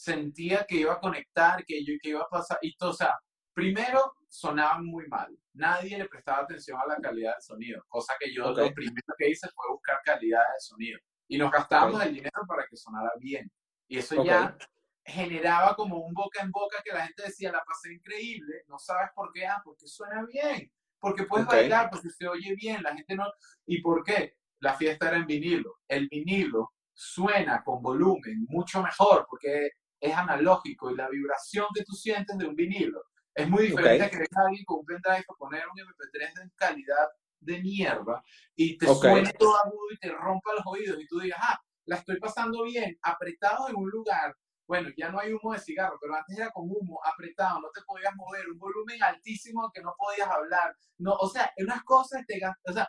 sentía que iba a conectar, que yo que iba a pasar, y todo, o sea, primero sonaban muy mal, nadie le prestaba atención a la calidad del sonido, cosa que yo lo primero que hice fue buscar calidad de sonido, y nos gastábamos el dinero para que sonara bien, y eso ya generaba como un boca en boca que la gente decía, la pasé increíble, no sabes por qué, ah, porque suena bien, porque puedes bailar, porque se oye bien, la gente no, ¿y por qué? La fiesta era en vinilo, el vinilo suena con volumen mucho mejor porque es analógico y la vibración que tú sientes de un vinilo es muy diferente a que venga alguien con un pendrive a poner un MP3 de calidad de mierda y te suene todo agudo y te rompa los oídos y tú digas, ah, la estoy pasando bien, apretado en un lugar. Bueno, ya no hay humo de cigarro, pero antes era con humo, apretado, no te podías mover, un volumen altísimo que no podías hablar. No, o sea, unas cosas te o sea,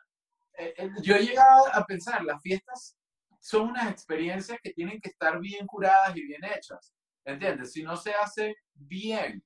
eh, eh, yo he llegado a pensar, las fiestas son unas experiencias que tienen que estar bien curadas y bien hechas. ¿Entiendes? Si no se hace bien,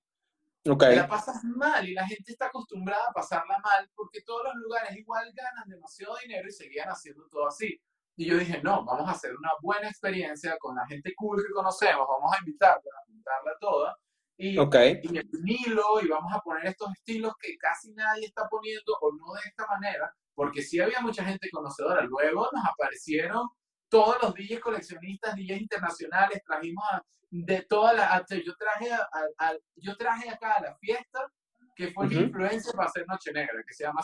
okay. la pasas mal y la gente está acostumbrada a pasarla mal porque todos los lugares igual ganan demasiado dinero y seguían haciendo todo así. Y yo dije, no, vamos a hacer una buena experiencia con la gente cool que conocemos, vamos a invitarla, a invitarla toda. Y, okay. y el vinilo, y vamos a poner estos estilos que casi nadie está poniendo, o no de esta manera, porque sí había mucha gente conocedora. Luego nos aparecieron todos los DJs coleccionistas, DJs internacionales, trajimos de todas las, yo traje, a, yo traje acá a la fiesta, que fue mi influencia para hacer Noche Negra, que se llama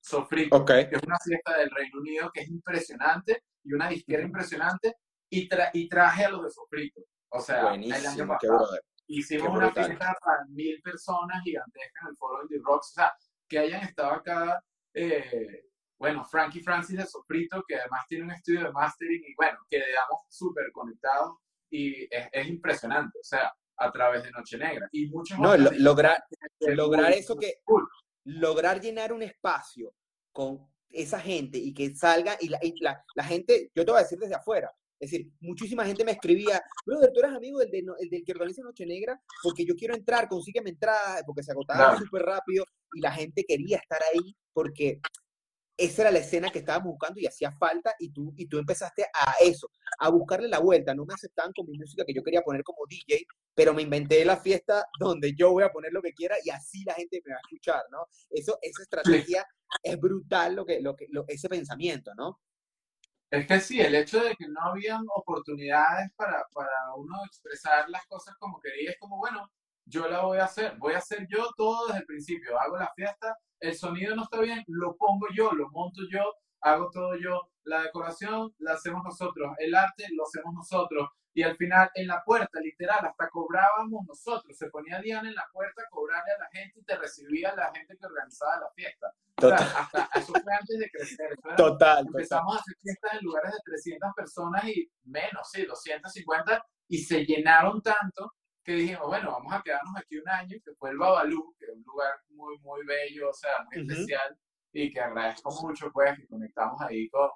Sofrito, que es una fiesta del Reino Unido que es impresionante y una disquera impresionante, y, y traje a los de Sofrito. O sea, el año pasado. Hicimos una fiesta para mil personas gigantescas en el foro Indie Rocks, o sea, que hayan estado acá eh, bueno, Frankie Francis de Sofrito, que además tiene un estudio de mastering y bueno, que quedamos súper conectados y es, impresionante, o sea, a través de Noche Negra. Y muchos No, lograr, lograr eso que, lograr llenar un espacio con esa gente y que salga y, la, la, la, gente, yo te voy a decir desde afuera, es decir, muchísima gente me escribía, brother, tú eres amigo del, del que organiza Noche Negra porque yo quiero entrar, consígueme entrada, porque se agotaba súper rápido y la gente quería estar ahí porque esa era la escena que estábamos buscando y hacía falta y tú, y tú empezaste a eso, a buscarle la vuelta. No me aceptaban con mi música que yo quería poner como DJ, pero me inventé la fiesta donde yo voy a poner lo que quiera y así la gente me va a escuchar, ¿no? Eso, esa estrategia es brutal, lo que, lo que, ese pensamiento, ¿no? Es que sí, el hecho de que no habían oportunidades para, para uno expresar las cosas como quería, es como, bueno, yo la voy a hacer, voy a hacer yo todo desde el principio, hago la fiesta, el sonido no está bien, lo pongo yo, lo monto yo, hago todo yo, la decoración la hacemos nosotros, el arte lo hacemos nosotros, y al final en la puerta, literal, hasta cobrábamos nosotros, se ponía Diana en la puerta a cobrarle a la gente y te recibía la gente que organizaba la fiesta. Total. hasta eso fue antes de crecer. Total. Empezamos a hacer fiestas en lugares de 300 personas y menos, sí, 250, y se llenaron tanto que dijimos, bueno, vamos a quedarnos aquí un año, que fue el Babalú, que es un lugar muy, muy bello, o sea, muy especial, y que agradezco mucho, pues, que conectamos ahí con,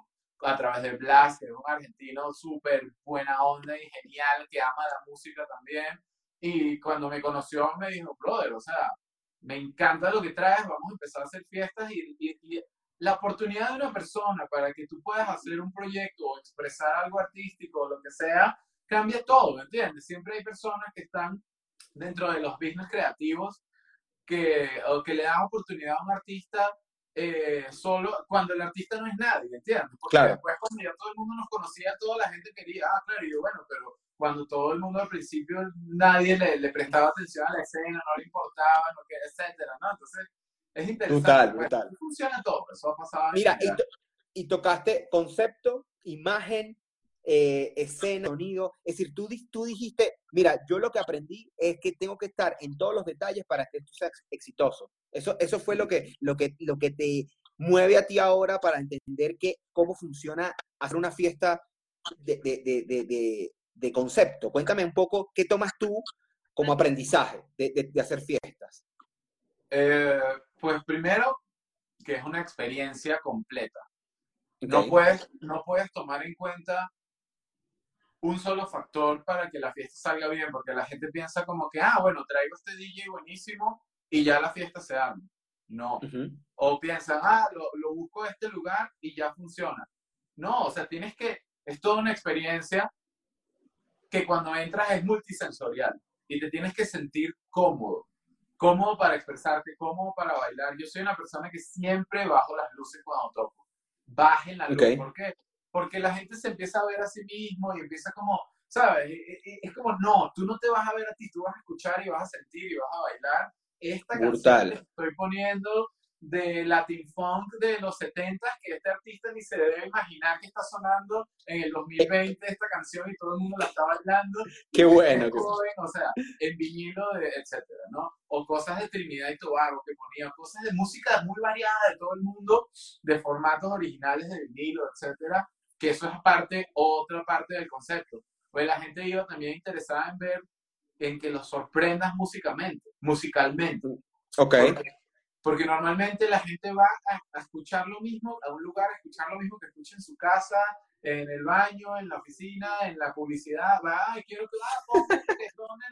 a través de Blas, que es un argentino súper buena onda y genial, que ama la música también, y cuando me conoció me dijo, brother, o sea, me encanta lo que traes, vamos a empezar a hacer fiestas y, y la oportunidad de una persona para que tú puedas hacer un proyecto o expresar algo artístico o lo que sea, cambia todo, ¿entiendes? Siempre hay personas que están dentro de los business creativos que, o que le dan oportunidad a un artista eh, solo cuando el artista no es nadie, ¿entiendes? Porque claro. después cuando ya todo el mundo nos conocía, toda la gente quería, ah, claro, y yo, bueno, pero cuando todo el mundo al principio nadie le, le prestaba atención a la escena, no le importaba, no, etcétera, ¿no? Entonces, es interesante. Brutal, pues, brutal. Funciona todo, eso ha pasado. Mira, y, y tocaste concepto, imagen, eh, escena, sonido. Es decir, tú, tú dijiste, mira, yo lo que aprendí es que tengo que estar en todos los detalles para que esto sea exitoso. Eso, eso fue lo que, lo, que, lo que te mueve a ti ahora para entender que, cómo funciona hacer una fiesta de, de, de, de concepto. Cuéntame un poco qué tomas tú como aprendizaje de, hacer fiestas. Eh, pues primero, que es una experiencia completa. No, puedes, no puedes tomar en cuenta un solo factor para que la fiesta salga bien, porque la gente piensa como que, ah, bueno, traigo este DJ buenísimo y ya la fiesta se arma. No. O piensan, ah, lo, lo busco en este lugar y ya funciona. No, o sea, tienes que, es toda una experiencia que cuando entras es multisensorial y te tienes que sentir cómodo. Cómodo para expresarte, cómodo para bailar. Yo soy una persona que siempre bajo las luces cuando toco. Bajen la luz. ¿Por qué? Porque la gente se empieza a ver a sí mismo y empieza como, ¿sabes? Es como, no, tú no te vas a ver a ti, tú vas a escuchar y vas a sentir y vas a bailar. Esta canción que estoy poniendo de Latin Funk de los 70 que este artista ni se debe imaginar que está sonando en el 2020 esta canción y todo el mundo la está bailando. <laughs> Qué bueno. o sea, en vinilo, de, etcétera, ¿no? O cosas de Trinidad y Tobago que ponía, cosas de música muy variada de todo el mundo, de formatos originales de vinilo, etcétera, que eso es parte, otra parte del concepto. Pues la gente iba también interesada en ver, en que los sorprendas musicalmente, musicalmente. Ok. Porque normalmente la gente va a, escuchar lo mismo, a un lugar a escuchar lo mismo que escucha en su casa, en el baño, en la oficina, en la publicidad, va, quiero que, ah,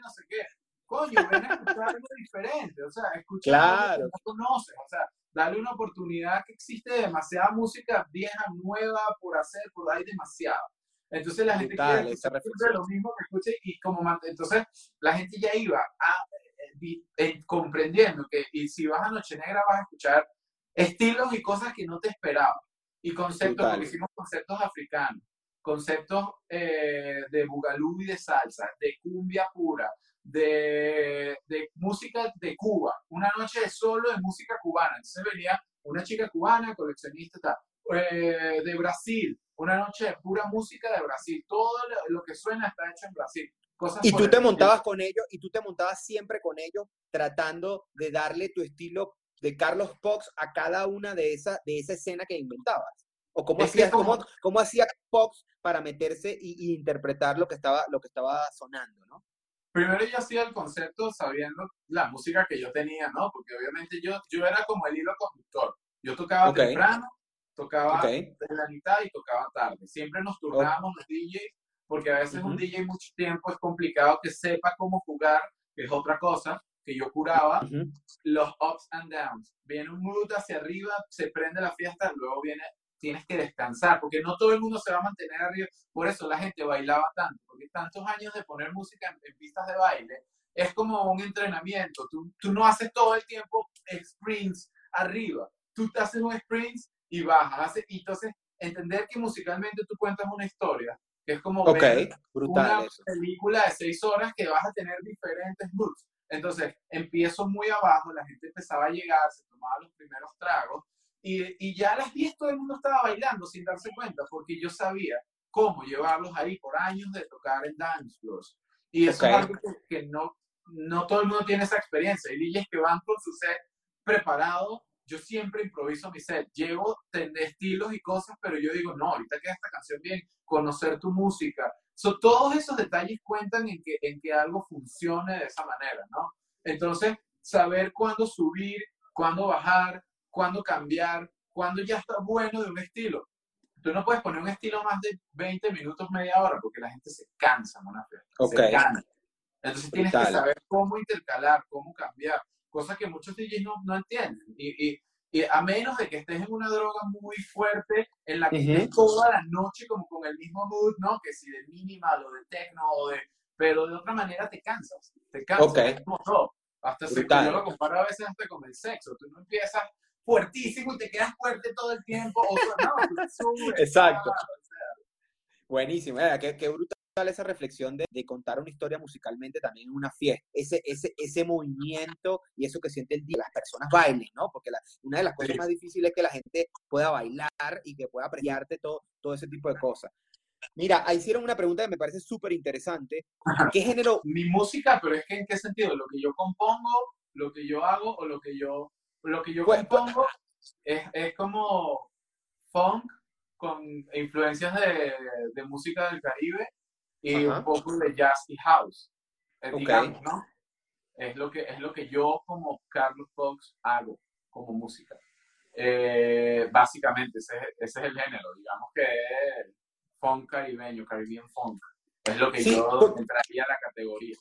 no sé qué. Coño, ven a escuchar algo diferente, o sea, escuchar claro. algo que no conoces, o sea, dale una oportunidad que existe demasiada música vieja, nueva, por hacer, por ahí demasiado. Entonces la gente quiere escuchar lo mismo que escuche y como entonces la gente ya iba a comprendiendo que y si vas a Noche Negra vas a escuchar estilos y cosas que no te esperabas. Y conceptos, porque hicimos conceptos africanos, conceptos eh, de bugalú y de salsa, de cumbia pura, de, de, música de Cuba, una noche solo de música cubana. Entonces venía una chica cubana, coleccionista, eh, de Brasil, una noche de pura música de Brasil. Todo lo que suena está hecho en Brasil y tú te montabas con ellos, y tú te montabas siempre con ellos, tratando de darle tu estilo de Carlos Pox a cada una de esa, de esa escena que inventabas. O cómo hacía cómo, cómo hacía Pox para meterse y, interpretar lo que, estaba, lo que estaba sonando, ¿no? Primero yo hacía el concepto sabiendo la música que yo tenía, ¿no? Porque obviamente yo, yo era como el hilo conductor. Yo tocaba temprano, tocaba en la mitad y tocaba tarde. Siempre nos turnábamos los DJs porque a veces un DJ mucho tiempo es complicado que sepa cómo jugar, que es otra cosa que yo curaba, los ups and downs. Viene un mood hacia arriba, se prende la fiesta, luego viene, tienes que descansar, porque no todo el mundo se va a mantener arriba. Por eso la gente bailaba tanto, porque tantos años de poner música en, pistas de baile es como un entrenamiento. Tú, tú no haces todo el tiempo sprints arriba, tú te haces un sprint y bajas. y entonces, entender que musicalmente tú cuentas una historia es como una película de seis horas que vas a tener diferentes moods. Entonces, empiezo muy abajo, la gente empezaba a llegar, se tomaba los primeros tragos, y, y ya a las 10 todo el mundo estaba bailando sin darse cuenta, porque yo sabía cómo llevarlos ahí por años de tocar en dance floors. Y eso es algo que, no, no todo el mundo tiene esa experiencia. Hay DJs que van con su set preparado yo siempre improviso mi set. Llevo estilos y cosas, pero yo digo, no, ahorita queda esta canción bien, conocer tu música. So, todos esos detalles cuentan en que, en que algo funcione de esa manera, ¿no? Entonces, saber cuándo subir, cuándo bajar, cuándo cambiar, cuándo ya está bueno de un estilo. Tú no puedes poner un estilo más de 20 minutos, media hora, porque la gente se cansa en una fiesta. Entonces tienes que saber cómo intercalar, cómo cambiar cosa que muchos DJs no, no entienden. Y, y, y, a menos de que estés en una droga muy fuerte, en la que estés toda la noche como con el mismo mood, ¿no? Que si de minimal o de techno o de... Pero de otra manera te cansas, te cansas, es como todo. Hasta se, yo lo comparo a veces hasta con el sexo. Tú no empiezas fuertísimo y te quedas fuerte todo el tiempo. O no, <laughs> Exacto. Buenísimo, eh, qué, qué brutal esa reflexión de, contar una historia musicalmente también en una fiesta, ese, ese, ese movimiento y eso que siente el día, las personas bailen, ¿no? Porque una de las cosas más difíciles es que la gente pueda bailar y que pueda apreciarte todo, todo ese tipo de cosas. Mira, ahí hicieron una pregunta que me parece súper interesante. ¿Qué género? Mi música, pero es que en qué sentido, lo que yo compongo, lo que yo hago o lo que yo, lo que yo Pues, compongo es, es como funk con influencias de, de música del Caribe y Ajá. un poco de jazz y house, eh, Ok. digamos, ¿no? Es lo que, es lo que yo como Carlos Fox hago como música. Eh, básicamente, ese, es- ese es el género, digamos que es funk caribeño, Caribbean funk. Es lo que Sí, yo entraría a la categoría.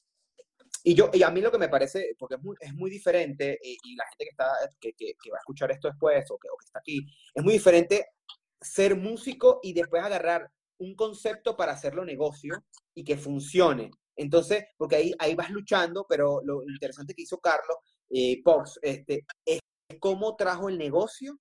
Y yo, y a mí lo que me parece, porque es muy, es muy diferente, eh, y la gente que está, que, que- va a escuchar esto después, o que, está aquí, es muy diferente ser músico y después agarrar un concepto para hacerlo negocio y que funcione. Entonces, porque ahí, ahí vas luchando, pero lo interesante que hizo Carlos eh, Pox, este, es cómo trajo el negocio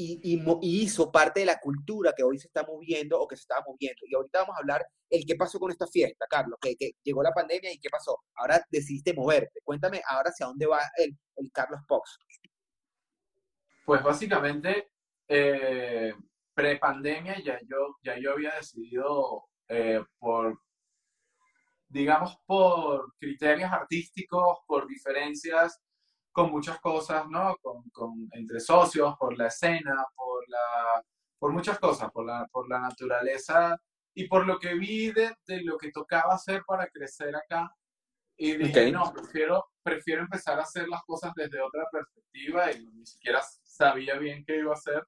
y, y y hizo parte de la cultura que hoy se está moviendo o que se estaba moviendo. Y ahorita vamos a hablar el qué pasó con esta fiesta, Carlos, que, llegó la pandemia y qué pasó. Ahora decidiste moverte. Cuéntame ahora hacia dónde va el, el Carlos Pox. Pues básicamente, eh, pre-pandemia ya yo, ya yo había decidido eh, por, digamos, por criterios artísticos, por diferencias con muchas cosas, ¿no? Con, con- entre socios, por la escena, por la, por muchas cosas, por la, por la naturaleza y por lo que vi de, de lo que tocaba hacer para crecer acá. Y dije, no, prefiero, prefiero empezar a hacer las cosas desde otra perspectiva y ni siquiera sabía bien qué iba a hacer,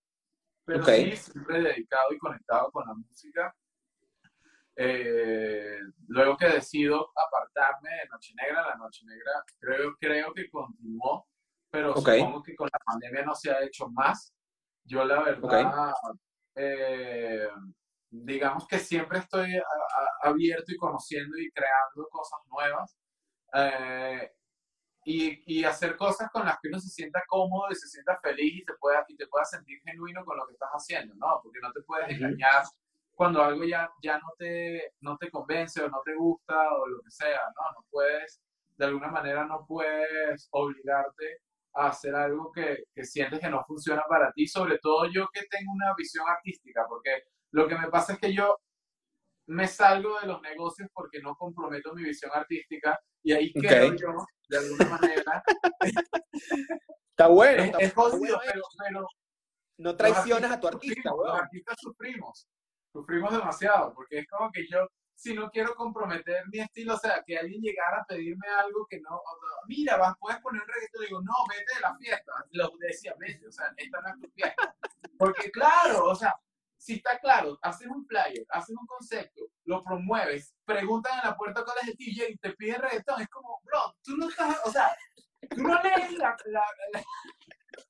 pero sí, siempre dedicado y conectado con la música. Eh, luego que decido apartarme de Noche Negra, la Noche Negra creo, creo que continuó, pero Ok. supongo que con la pandemia no se ha hecho más. Yo la verdad, eh, digamos que siempre estoy a- a- abierto y conociendo y creando cosas nuevas. eh, y, y hacer cosas con las que uno se sienta cómodo y se sienta feliz y te pueda, y te pueda sentir genuino con lo que estás haciendo, ¿no? Porque no te puedes Ujú. engañar cuando algo ya, ya no, te, no te convence o no te gusta o lo que sea, ¿no? No puedes, de alguna manera no puedes obligarte a hacer algo que, que sientes que no funciona para ti, sobre todo yo que tengo una visión artística, porque lo que me pasa es que yo me salgo de los negocios porque no comprometo mi visión artística y ahí Ok. quedo yo, de alguna manera. Está bueno. es, está- es está jodido, bueno, pero, pero No traicionas a tu artista, sufrimos, Los artistas sufrimos, sufrimos demasiado, porque es como que yo, si no quiero comprometer mi estilo, o sea, que alguien llegara a pedirme algo que no, mira, vas, puedes poner un reggaetón, digo, no, vete de la fiesta, lo decía, vete, o sea, esta no es tu fiesta, porque claro, o sea, si está claro, haces un flyer, haces un concepto, lo promueves, preguntan en la puerta cuál es el DJ y te piden reggaetón, es como, bro, tú no estás, o sea, tú no lees la...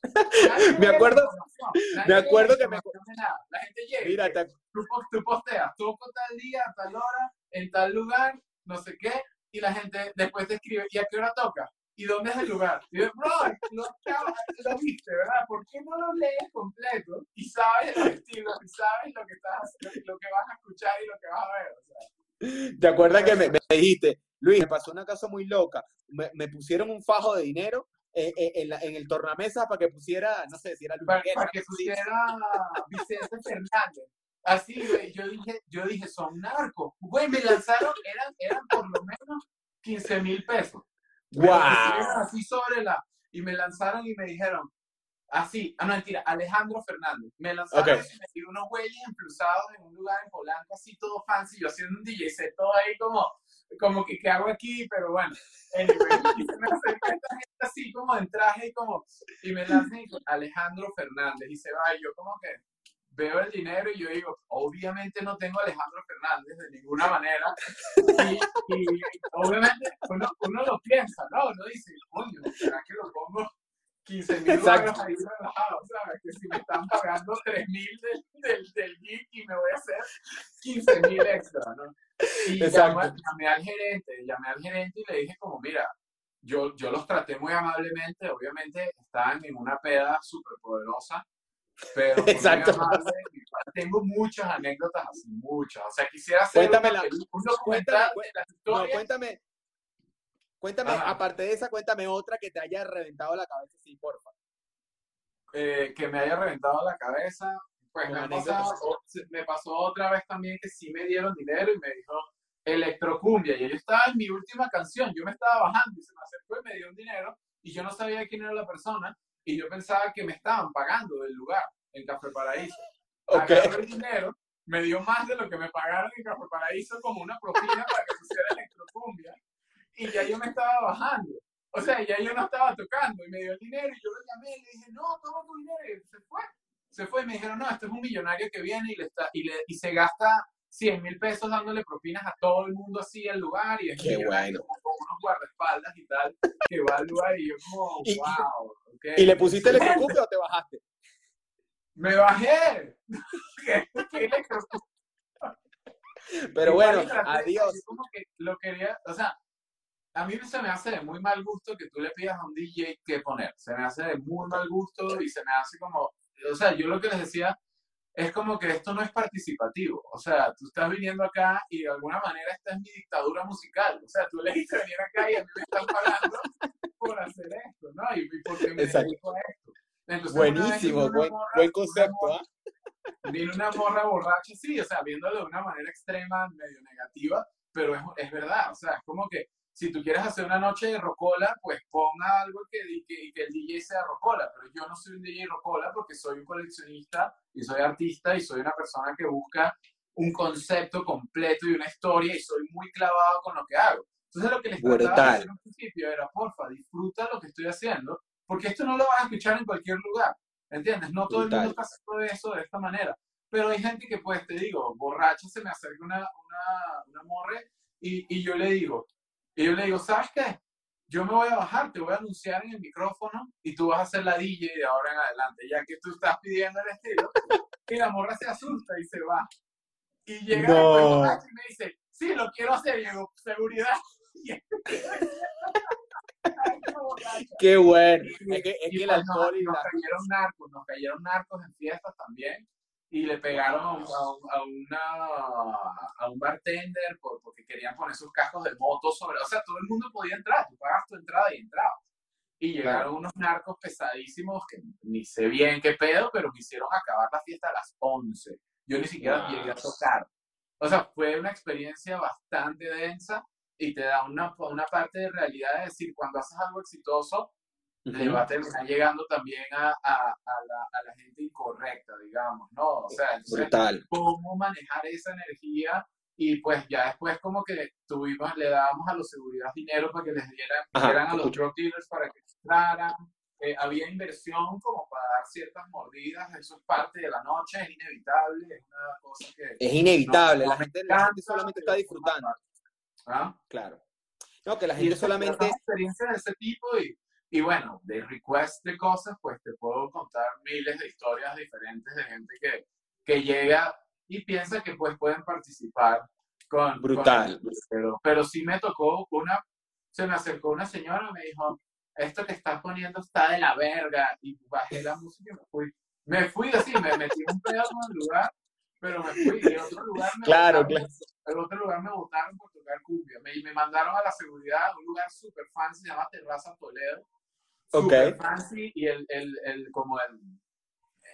<laughs> Me acuerdo- me acuerdo que me-. La gente llega, Mira, te- tú, tú posteas, toco tal día, a tal hora, en tal lugar, no sé qué, y la gente después te escribe, ¿y a qué hora toca? ¿Y dónde es el lugar? Y yo, bro, lo, lo viste, ¿verdad? ¿Por qué no lo lees completo y sabes el estilo, y sabes lo que, estás, lo que vas a escuchar y lo que vas a ver? O sea, ¿Te acuerdas que me, me dijiste, Luis, me pasó una cosa muy loca? Me, me pusieron un fajo de dinero eh, eh, en, la- en el tornamesa para que pusiera, no sé si era Luis para, Miguel, para que pusiera Vicente Fernández. Así, güey, yo dije, yo dije, son narcos. Güey, me lanzaron, eran, eran por lo menos 15 mil pesos. ¡Guau! Así sobre la, y me lanzaron y me dijeron, así, ah, no, mentira, Alejandro Fernández. Me lanzaron Ok. y me unos güeyes empluzados en un lugar en Polanco, así todo fancy, yo haciendo un DJ set todo ahí como, como que, ¿qué hago aquí? Pero bueno, anyway, y se me esta gente así como en traje y como, y me lanzan Alejandro Fernández y se va, y yo como que veo el dinero y yo digo, obviamente no tengo Alejandro Fernández de ninguna manera, y, y obviamente uno, uno lo piensa, ¿no? Uno dice, coño, ¿será que lo pongo 15 mil Exacto. ahí relajados? ¿Sabes? Que si me están pagando 3 mil del, del, del gig y me voy a hacer 15 mil extra, ¿no? Y Exacto. llamé, llamé al gerente, llamé al gerente y le dije como, mira, yo, yo los traté muy amablemente, obviamente estaban en una peda súper poderosa, pero Exacto. amable, tengo muchas anécdotas así, muchas, o sea, quisiera hacer una Cuéntamela. peli- un documental Cuéntame, de las No, historias cuéntame, cuéntame, Ajá. aparte de esa, cuéntame otra que te haya reventado la cabeza, sí, porfa. eh, que me haya reventado la cabeza, pues me, pasado- pasó otra vez también que sí me dieron dinero y me dijo electrocumbia. Y yo estaba en mi última canción, yo me estaba bajando y se me acercó y me dio un dinero y yo no sabía quién era la persona y yo pensaba que me estaban pagando del lugar en Café Paraíso. Ok. Agarró el dinero, me dio más de lo que me pagaron en Café Paraíso como una propina para que pusiera electrocumbia y ya yo me estaba bajando. O sea, ya yo no estaba tocando y me dio el dinero y yo lo llamé y le dije, no, toma tu dinero y se fue. Se fue y me dijeron, no, este es un millonario que viene y, le está, y, le, y se gasta 100 mil pesos dándole propinas a todo el mundo así al lugar y es Qué bueno. con unos guardaespaldas y tal que va al lugar y yo como, <laughs> Y- wow. ok". ¿Y le pusiste <laughs> electrocumbia o te bajaste? Me bajé. <laughs> ¿Qué, qué? Pero bueno, adiós. como que lo quería, o sea, a mí se me hace de muy mal gusto que tú le pidas a un DJ qué poner. Se me hace de muy mal gusto y se me hace como, o sea, yo lo que les decía es como que esto no es participativo. O sea, tú estás viniendo acá y de alguna manera esta es mi dictadura musical. O sea, tú elegiste venir acá y a mí me están pagando por hacer esto, ¿no? Y, y porque me Exacto. dedico a esto. Entonces, una Buenísimo, una buen, morra- buen una concepto, morra- ¿ah? <laughs> Vino una morra borracha, sí, o sea, viéndolo de una manera extrema, medio negativa, pero es, es verdad, o sea, es como que si tú quieres hacer una noche de rocola, pues ponga algo que, que, que el DJ sea rocola, pero yo no soy un DJ rocola porque soy un coleccionista y soy artista y soy una persona que busca un concepto completo y una historia y soy muy clavado con lo que hago. Entonces lo que les trataba de Brutal. decir al principio era, porfa, disfruta lo que estoy haciendo, porque esto no lo vas a escuchar en cualquier lugar, ¿entiendes? No todo el Brutal. mundo está haciendo eso de esta manera. Pero hay gente que, pues, te digo, borracha, se me acerca una, una, una morre y, y yo le digo, y yo le digo, ¿sabes qué? Yo me voy a bajar, te voy a anunciar en el micrófono y tú vas a ser la DJ de ahora en adelante, ya que tú estás pidiendo el estilo. Y la morra se asusta y se va. Y llega No. el y me dice, sí, lo quiero hacer. Digo, seguridad. <laughs> Qué bueno. Es que, es y que el pues alcohol y nos, la... nos cayeron narcos, nos cayeron narcos en fiestas también y le pegaron a un, a un- a una, a un bartender por- porque querían poner sus cascos de moto sobre, o sea, todo el mundo podía entrar, tú pagas tu entrada y entrabas. Y llegaron Claro. unos narcos pesadísimos que ni sé bien qué pedo, pero me hicieron acabar la fiesta a las 11. Yo ni siquiera Wow. llegué a tocar. O sea, fue una experiencia bastante densa y te da una, una parte de realidad de decir, cuando haces algo exitoso, le va a terminar llegando también a, a, a la, a la gente incorrecta, digamos, ¿no? O sea, entonces, Brutal. cómo manejar esa energía y pues ya después como que tuvimos, le dábamos a los seguridad dinero para que les dieran, Ajá, dieran a los drug dealers para que entraran. Eh, había inversión como para dar ciertas mordidas, eso es parte de la noche, es inevitable, es una cosa que... Es inevitable. no la, gente, la gente solamente está disfrutando. ¿Ah? Claro. No, que la gente solamente... experiencias de ese tipo y, y bueno, de request de cosas, pues te puedo contar miles de historias diferentes de gente que, que llega y piensa que pues pueden participar con... con Brutal. el- pero, pero sí me tocó una, se me acercó una señora y me dijo, esto que estás poniendo está de la verga y bajé la música y me fui. Me fui así, me metí un pedo en el lugar, pero me fui y en otro lugar me Claro, botaron, en otro lugar me botaron por tocar cumbia. Me, me mandaron a la seguridad a un lugar súper fancy, se llama Terraza Toledo. Súper Ok. fancy y el, el, el, como el,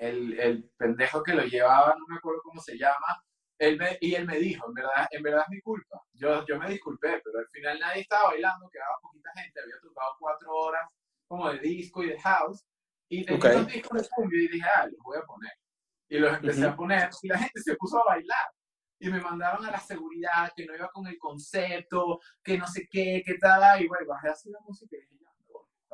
el, el pendejo que lo llevaba, no me acuerdo cómo se llama, él me, y él me dijo, en verdad, en verdad es mi culpa. Yo, yo me disculpé, pero al final nadie estaba bailando, quedaba poquita gente, había tocado cuatro horas como de disco y de house, y tenía Ok. unos discos de cumbia y dije, ah, los voy a poner. Y los empecé Ujú. a poner, y la gente se puso a bailar. Y me mandaron a la seguridad, que no iba con el concepto, que no sé qué, qué tal, y bueno, bajé así la música y dije.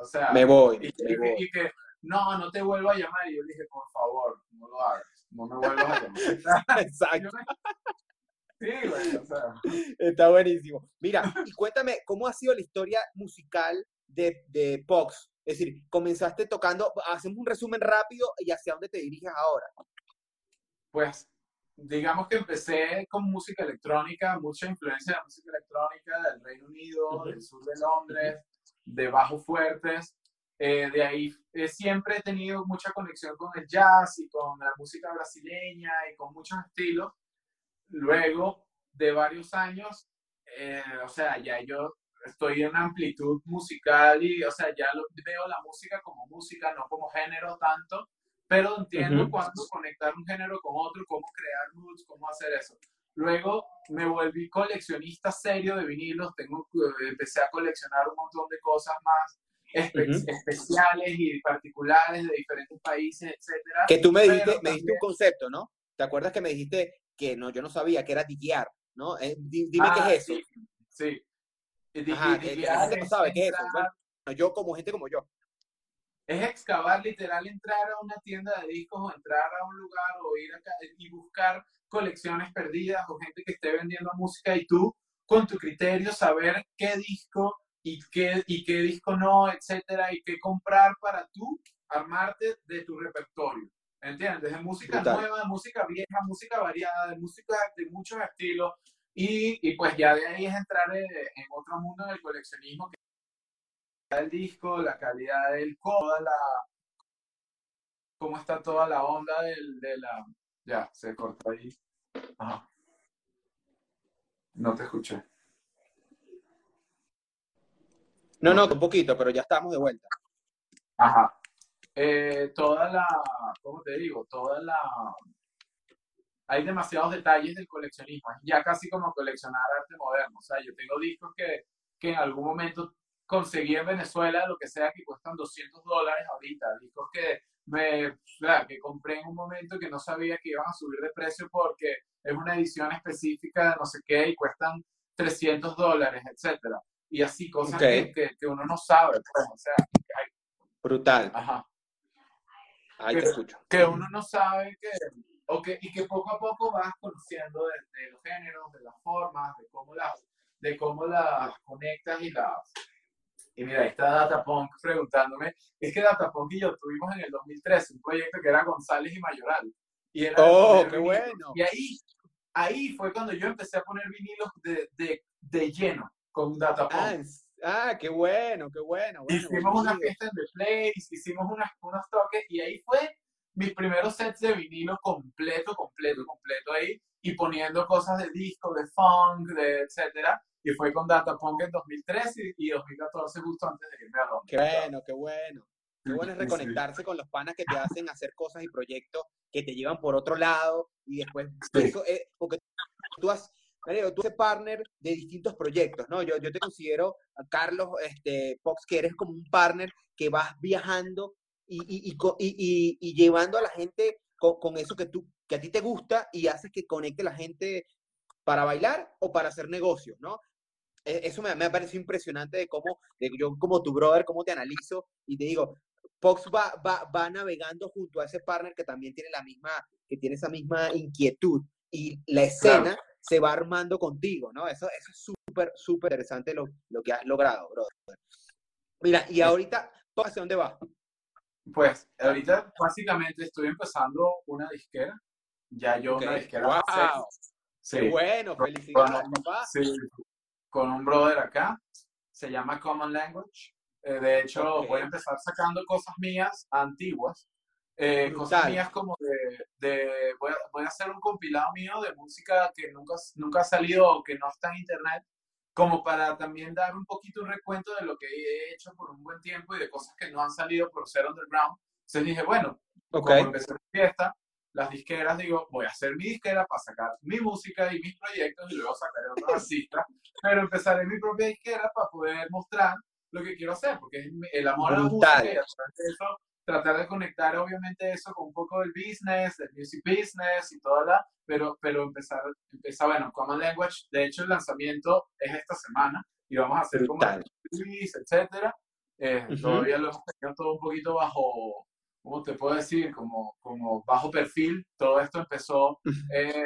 O sea, Me voy. y, me y que, voy. y que, no, no te vuelvo a llamar. Y yo le dije, por favor, no lo hagas, no me vuelvas a llamar. <laughs> Exacto. Sí, güey, o sea. Está buenísimo. Mira, y cuéntame, ¿cómo ha sido la historia musical de, de Pox? Es decir, comenzaste tocando, hacemos un resumen rápido y hacia dónde te diriges ahora. Pues, digamos que empecé con música electrónica, mucha influencia de la música electrónica del Reino Unido, del sur de Londres, de bajos fuertes. Eh, de ahí eh, siempre he tenido mucha conexión con el jazz y con la música brasileña y con muchos estilos. Luego de varios años, eh, o sea, ya yo estoy en amplitud musical y, o sea, ya lo- veo la música como música, no como género tanto, pero entiendo cuándo conectar un género con otro, cómo crear moods, cómo hacer eso. Luego me volví coleccionista serio de vinilos, tengo, eh, empecé a coleccionar un montón de cosas más especiales y particulares de diferentes países, etcétera. Que tú me dijiste, me dijiste un concepto, ¿no? ¿Te acuerdas que me dijiste que no, yo no sabía que era DJR, ¿no? Eh, dime qué ah, es eso. Sí. sí. Ajá, que, la gente no sabe qué es eso. Bueno, yo como gente como yo. Es excavar, literal, entrar a una tienda de discos o entrar a un lugar o ir acá y buscar colecciones perdidas o gente que esté vendiendo música y tú con tu criterio saber qué disco y qué, y qué disco no, etcétera, y qué comprar para tú armarte de tu repertorio. ¿Entiendes? De música nueva, de música vieja, música variada, de música de muchos estilos. Y, y pues ya de ahí es entrar en, en otro mundo del coleccionismo que el disco, la calidad del toda la cómo está toda la onda del, de la ya se cortó ahí. Ajá. No te escuché. No, no, un poquito, pero ya estamos de vuelta. Ajá. Eh, toda la, ¿cómo te digo? Toda la... Hay demasiados detalles del coleccionismo. Es ya casi como coleccionar arte moderno. O sea, yo tengo discos que, que en algún momento conseguí en Venezuela, lo que sea, que cuestan 200 dólares ahorita. Discos que me, que compré en un momento que no sabía que iban a subir de precio porque es una edición específica de no sé qué y cuestan 300 dólares, etcétera y así, cosas que, que, uno no sabe, pues, o sea, Brutal. Ajá. Ahí que, te escucho. Que uno no sabe que, o que, y que poco a poco vas conociendo de, los géneros, de las formas, de cómo las, de cómo las conectas y las... Y mira, ahí está Datapunk preguntándome, es que Datapunk y yo tuvimos en el 2013 un proyecto que era González y Mayoral. Y era ¡Oh, qué bueno! Y ahí, ahí fue cuando yo empecé a poner vinilos de, de, de lleno con Data ah, ah, qué bueno, qué bueno. hicimos una fiesta en The Place, hicimos unas, unos toques y ahí fue mis primeros sets de vinilo completo, completo, completo ahí y poniendo cosas de disco, de funk, de etcétera. Y fue con Data Punk en 2013 y, 2014 justo antes de irme a Londres. Qué bueno, qué bueno. Qué bueno es reconectarse con los panas que te hacen hacer cosas y proyectos que te llevan por otro lado y después eso, eh, porque tú has, tú eres partner de distintos proyectos, ¿no? Yo, yo te considero, a Carlos este, Fox, que eres como un partner que vas viajando y, y, y, y llevando a la gente con, con, eso que, tú, que a ti te gusta y haces que conecte la gente para bailar o para hacer negocios, ¿no? E, eso me, me ha parecido impresionante de cómo, de yo como tu brother, cómo te analizo y te digo, Fox va, va, va navegando junto a ese partner que también tiene la misma, que tiene esa misma inquietud y la escena se va armando contigo, ¿no? Eso, eso es súper, súper interesante lo, lo, que has logrado, brother. Mira, y ahorita, ¿hacia dónde vas? Pues ahorita básicamente estoy empezando una disquera. Ya yo una disquera. ¡Wow! Sí. Qué bueno, felicidades, papá. Sí, con un brother acá. Se llama Common Language. Eh, de hecho, voy a empezar sacando cosas mías antiguas eh, cosas mías como de, de voy, a, voy, a, hacer un compilado mío de música que nunca, nunca ha salido o que no está en internet, como para también dar un poquito un recuento de lo que he hecho por un buen tiempo y de cosas que no han salido por ser underground. Entonces dije, bueno, okay. como empecé mi fiesta, las disqueras, digo, voy a hacer mi disquera para sacar mi música y mis proyectos y luego sacaré otros <laughs> artistas, pero empezaré mi propia disquera para poder mostrar lo que quiero hacer, porque es el amor a la música y a través de eso tratar de conectar obviamente eso con un poco del business, del music business y toda la, pero, pero empezar, empezar, bueno, Common Language, de hecho el lanzamiento es esta semana y vamos a hacer como release, etcétera. Eh, todavía lo hemos tenido todo un poquito bajo, ¿cómo te puedo decir? Como, como bajo perfil. Todo esto empezó eh,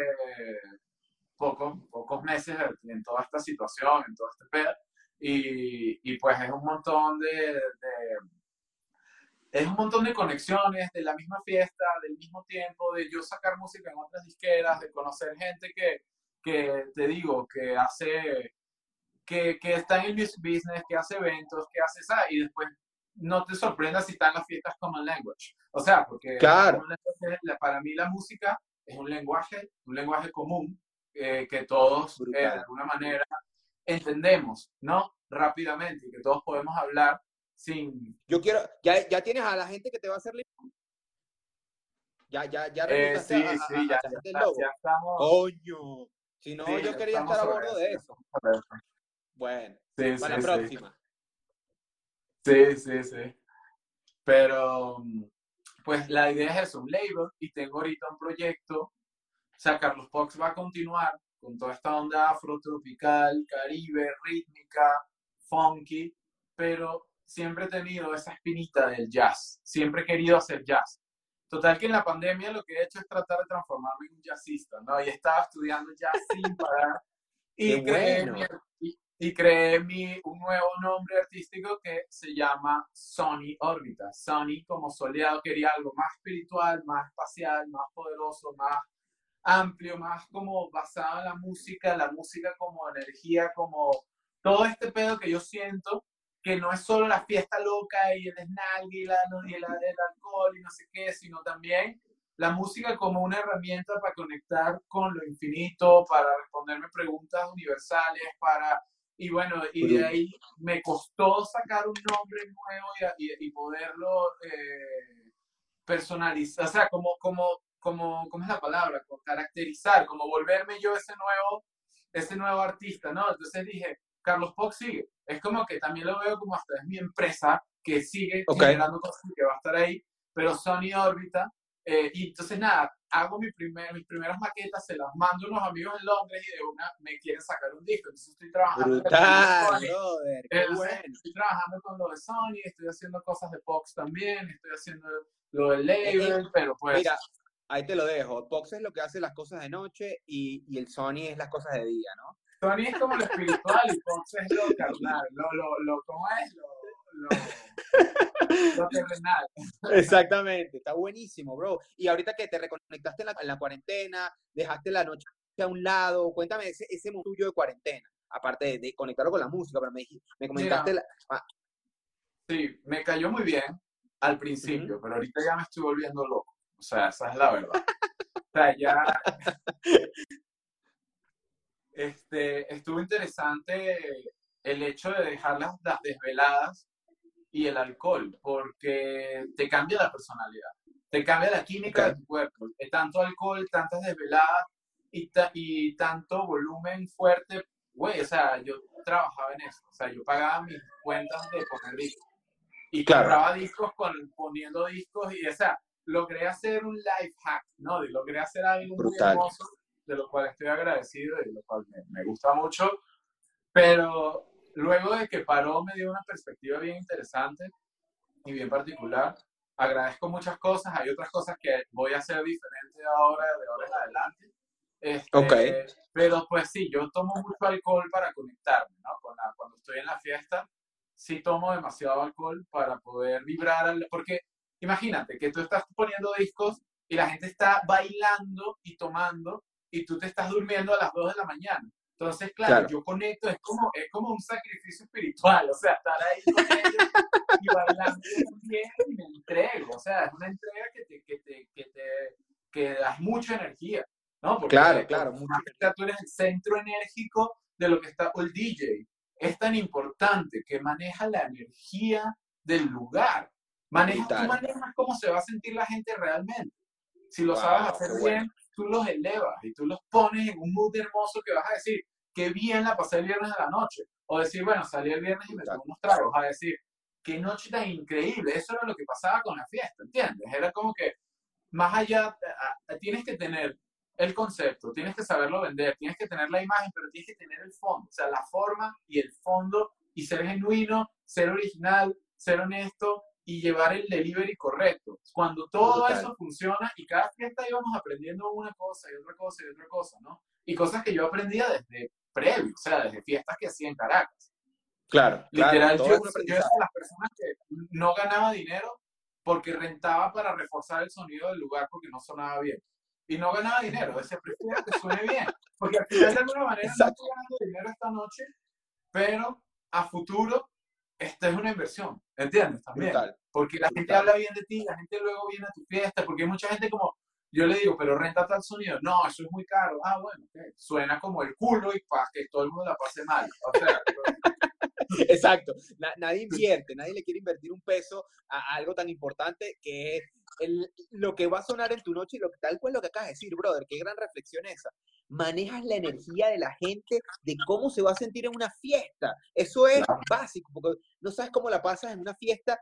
pocos, pocos meses en toda esta situación, en todo este pedo. Y, y pues es un montón de, de es un montón de conexiones de la misma fiesta, del mismo tiempo, de yo sacar música en otras disqueras, de conocer gente que, que te digo, que hace, que, que, está en el business, que hace eventos, que hace esa, y después no te sorprendas si están las fiestas Common Language. O sea, porque claro. para mí la música es un lenguaje, un lenguaje común eh, que todos eh, de alguna manera entendemos, ¿no? Rápidamente, y que todos podemos hablar sin... Yo quiero, ya, ya tienes a la gente que te va a hacer Ya, ya, ya Eh, sí, a, a- sí, a- ya, ya, estamos. Coño. Si no, sí, yo quería estar a bordo de eso. Bueno, Sí, para la próxima. Sí, sí, sí. Pero, mm, pues la idea es eso, un label, y tengo ahorita un proyecto. O sea, Carlos Pox va a continuar con toda esta onda afrotropical, caribe, rítmica, funky, pero siempre he tenido esa espinita del jazz. Siempre he querido hacer jazz. Total que en la pandemia lo que he hecho es tratar de transformarme en un jazzista, ¿no? Y estaba estudiando jazz sin parar. <laughs> Y bueno. Y, creé mi, un nuevo nombre artístico que se llama Sony Órbita. Sony como soleado quería algo más espiritual, más espacial, más poderoso, más amplio, más como basado en la música, la música como energía, como todo este pedo que yo siento que no es solo la fiesta loca y el snag y, la, y el, el alcohol y no sé qué, sino también la música como una herramienta para conectar con lo infinito, para responderme preguntas universales, para... Y bueno, y de ahí me costó sacar un nombre nuevo y, y, y poderlo eh, personalizar, o sea, como, como, como, ¿cómo es la palabra? Como caracterizar, como volverme yo ese nuevo, ese nuevo artista, ¿no? Entonces dije, Carlos Pox sigue. Es como que también lo veo como hasta es mi empresa que sigue generando cosas y que va a estar ahí, pero Sony Órbita. Eh, y entonces nada, hago mi primer, mis primeras maquetas, se las mando a unos amigos en Londres y de una me quieren sacar un disco. Entonces estoy trabajando. con Brutal, brother. Qué Entonces, bueno. Estoy trabajando con lo de Sony, estoy haciendo cosas de Pox también, estoy haciendo lo del Eh, label, pero pues Mira, ahí te lo dejo. Pox es lo que hace las cosas de noche y, y el Sony es las cosas de día, ¿no? Sony es como lo espiritual y Fox es lo carnal, lo, lo, lo, ¿cómo es? Lo, lo, lo terrenal. Exactamente, está buenísimo, bro. Y ahorita que te reconectaste en la, en la cuarentena, dejaste la noche a un lado, cuéntame ese, ese tuyo de cuarentena, aparte de, de conectarlo con la música, pero me, me comentaste la- ah, Sí, me cayó muy bien al principio, pero ahorita ya me estoy volviendo loco. O sea, esa es la verdad. O sea, ya. <laughs> Este, estuvo interesante el hecho de dejar las, las desveladas y el alcohol, porque te cambia la personalidad, te cambia la química Ok. de tu cuerpo. Tanto alcohol, tantas desveladas y, ta- y tanto volumen fuerte. Güey, o sea, yo trabajaba en eso. O sea, yo pagaba mis cuentas de poner discos. Y Claro. compraba discos con, poniendo discos y, o sea, logré hacer un life hack, ¿no? Y logré hacer algo muy Brutal. hermoso, de lo cual estoy agradecido y de lo cual me, me gusta mucho. Pero luego de que paró, me dio una perspectiva bien interesante y bien particular. Agradezco muchas cosas, hay otras cosas que voy a hacer diferente ahora, de ahora en adelante. Este, Ok. Pero pues sí, yo tomo mucho alcohol para conectarme, ¿no? Con la- cuando estoy en la fiesta, sí tomo demasiado alcohol para poder vibrar, al- porque imagínate que tú estás poniendo discos y la gente está bailando y tomando y tú te estás durmiendo a las 2 de la mañana. Entonces, claro, Claro. yo conecto, es como, es como un sacrificio espiritual, o sea, estar ahí con ellos y bailando también y me entrego, o sea, es una entrega que te, que te, que te, que das mucha energía, ¿no? Porque, Claro, claro, mucha tú eres el centro enérgico de lo que está, o el DJ, es tan importante que maneja la energía del lugar, manejas, tú manejas cómo se va a sentir la gente realmente. Si lo Wow, sabes hacer bien, tú los elevas y tú los pones en un mood hermoso que vas a decir, qué bien la pasé el viernes de la noche. O decir, bueno, salí el viernes y me tomé unos tragos. A decir, qué noche tan increíble. Eso era lo que pasaba con la fiesta, ¿entiendes? Era como que, más allá, a- a- tienes que tener el concepto, tienes que saberlo vender, tienes que tener la imagen, pero tienes que tener el fondo, o sea, la forma y el fondo y ser genuino, ser original, ser honesto y llevar el delivery correcto. Cuando todo Brutal. eso funciona y cada fiesta íbamos aprendiendo una cosa y otra cosa y otra cosa, ¿no? Y cosas que yo aprendía desde previo, o sea, desde fiestas que hacía en Caracas. Claro, claro, Literal, todo yo, era de las personas que no ganaba dinero porque rentaba para reforzar el sonido del lugar porque no sonaba bien. Y no ganaba dinero, decía, prefiero que suene bien. Porque al final, de alguna manera, no Exacto. estoy ganando dinero esta noche, pero a futuro, esta es una inversión, ¿entiendes? También. Brutal. Porque la gente Brutal. habla bien de ti, la gente luego viene a tu fiesta, porque hay mucha gente como, yo le digo, pero renta tal sonido. No, eso es muy caro. Ah, bueno, ok. suena como el culo y para que todo el mundo la pase mal. O sea, <laughs> Exacto. Na- nadie invierte, nadie le quiere invertir un peso a algo tan importante que es lo que va a sonar en tu noche y lo tal cual lo que acabas de decir, brother, qué gran reflexión esa. Manejas la energía de la gente, de cómo se va a sentir en una fiesta. Eso es básico, porque no sabes cómo la pasas en una fiesta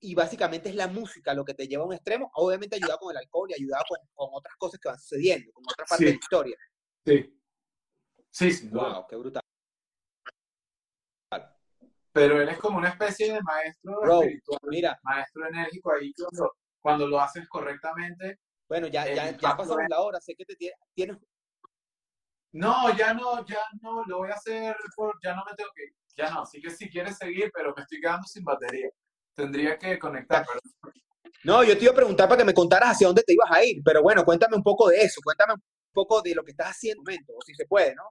y básicamente es la música lo que te lleva a un extremo. Obviamente ayuda con el alcohol y ayuda con, con otras cosas que van sucediendo, con otra parte de la historia. Sí. Sí, sí. Wow, qué brutal. Pero él es como una especie de maestro espiritual, mira. maestro enérgico ahí cuando, cuando lo haces correctamente. Bueno, ya, ya, ya pasamos la hora, sé que te tienes... No, ya no, ya no, lo voy a hacer, ya no me tengo que, ya no, así que si quieres seguir, pero me estoy quedando sin batería. Tendría que conectar. No, yo te iba a preguntar para que me contaras hacia dónde te ibas a ir, pero bueno, cuéntame un poco de eso, cuéntame un poco de lo que estás haciendo, o si se puede, ¿no?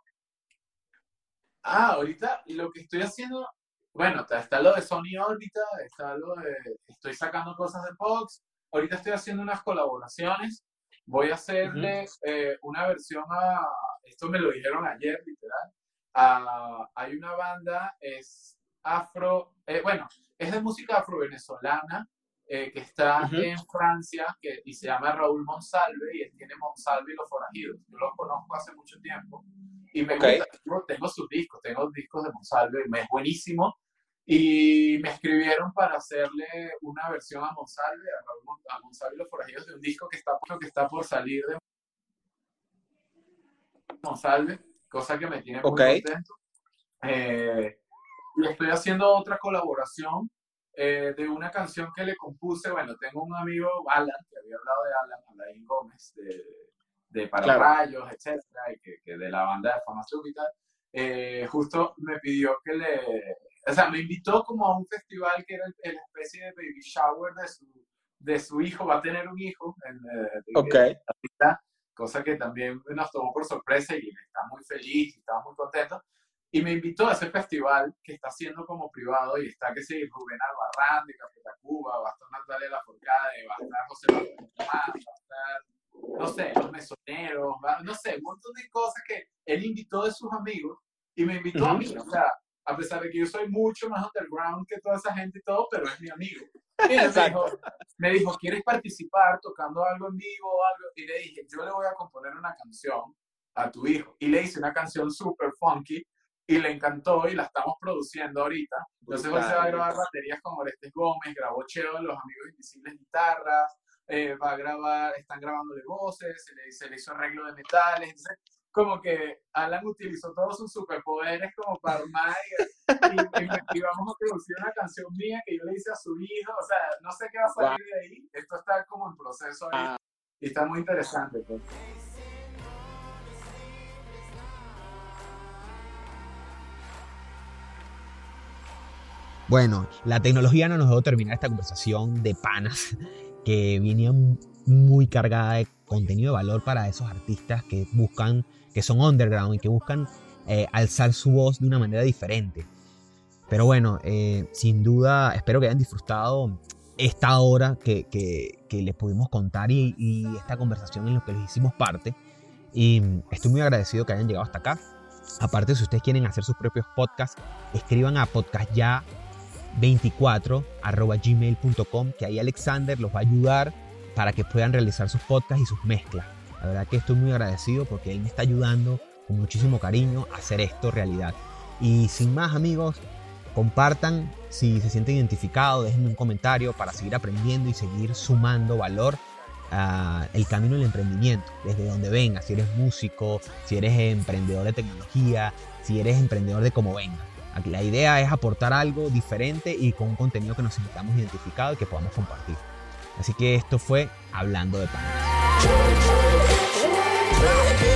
Ah, ahorita lo que estoy haciendo, bueno, está lo de Sony Orbita, está lo de, estoy sacando cosas de Fox, ahorita estoy haciendo unas colaboraciones, voy a hacerle eh, una versión a, esto me lo dijeron ayer, literal, hay una banda, es afro, eh, bueno, es de música afro-venezolana, eh, que está en Francia que, y se llama Raúl Monsalve y él tiene Monsalve y los forajidos. Yo los conozco hace mucho tiempo y me gusta, tengo sus discos, tengo discos de Monsalve, es buenísimo. Y me escribieron para hacerle una versión a Monsalve, a, Raúl, a Monsalve y los forajidos de un disco que está, que está por salir de Monsalve, cosa que me tiene muy contento. Eh, y estoy haciendo otra colaboración eh, de una canción que le compuse. Bueno, tengo un amigo, Alan, que había hablado de Alan, Alain Gómez, de, de Para Rayos, etcétera, y que, que, de la banda de Fama Súbita. Eh, justo me pidió que le. O sea, me invitó como a un festival que era el, especie de baby shower de su, de su hijo. Va a tener un hijo. En, eh, ok. Cosa que también nos tomó por sorpresa y está muy feliz estamos muy contentos. Y me invitó a ese festival que está haciendo como privado y está, que sí, Rubén Albarrán de Café Tacuba, va a estar Natalia Laforcade, va a estar José Manuel va a estar, no sé, los mesoneros, no sé, un montón de cosas que él invitó de sus amigos y me invitó a mí, o sea, a pesar de que yo soy mucho más underground que toda esa gente y todo, pero es mi amigo. Y me, dijo, me dijo, ¿quieres participar tocando algo en vivo o algo? Y le dije, yo le voy a componer una canción a tu hijo. Y le hice una canción súper funky y le encantó y la estamos produciendo ahorita. Entonces hoy se va a grabar baterías con Orestes Gómez, grabó Cheo Los Amigos Invisibles guitarras, eh, va a grabar, están grabándole voces, se le, se le hizo arreglo de metales, entonces como que Alan utilizó todos sus superpoderes como para armar y, y, vamos a producir una canción mía que yo le hice a su hijo, o sea, no sé qué va a salir de ahí, esto está como en proceso ahí, y está muy interesante. Pues. Bueno, la tecnología no nos dejó terminar esta conversación de panas <laughs> que venía muy cargada de contenido de valor para esos artistas que buscan, que son underground y que buscan eh, alzar su voz de una manera diferente. Pero bueno, eh, sin duda espero que hayan disfrutado esta hora que, les pudimos contar y, y, esta conversación en lo que les hicimos parte. Y estoy muy agradecido que hayan llegado hasta acá. Aparte, si ustedes quieren hacer sus propios podcasts, escriban a podcast ya 24 gmail.com que ahí Alexander los va a ayudar para que puedan realizar sus podcasts y sus mezclas. La verdad que estoy muy agradecido porque él me está ayudando con muchísimo cariño a hacer esto realidad. Y sin más amigos, compartan si se sienten identificados, déjenme un comentario para seguir aprendiendo y seguir sumando valor a el camino del emprendimiento, desde donde venga, si eres músico, si eres emprendedor de tecnología, si eres emprendedor de cómo venga. La idea es aportar algo diferente y con un contenido que nos sintamos identificados y que podamos compartir. Así que esto fue Hablando de Pan. Thank you.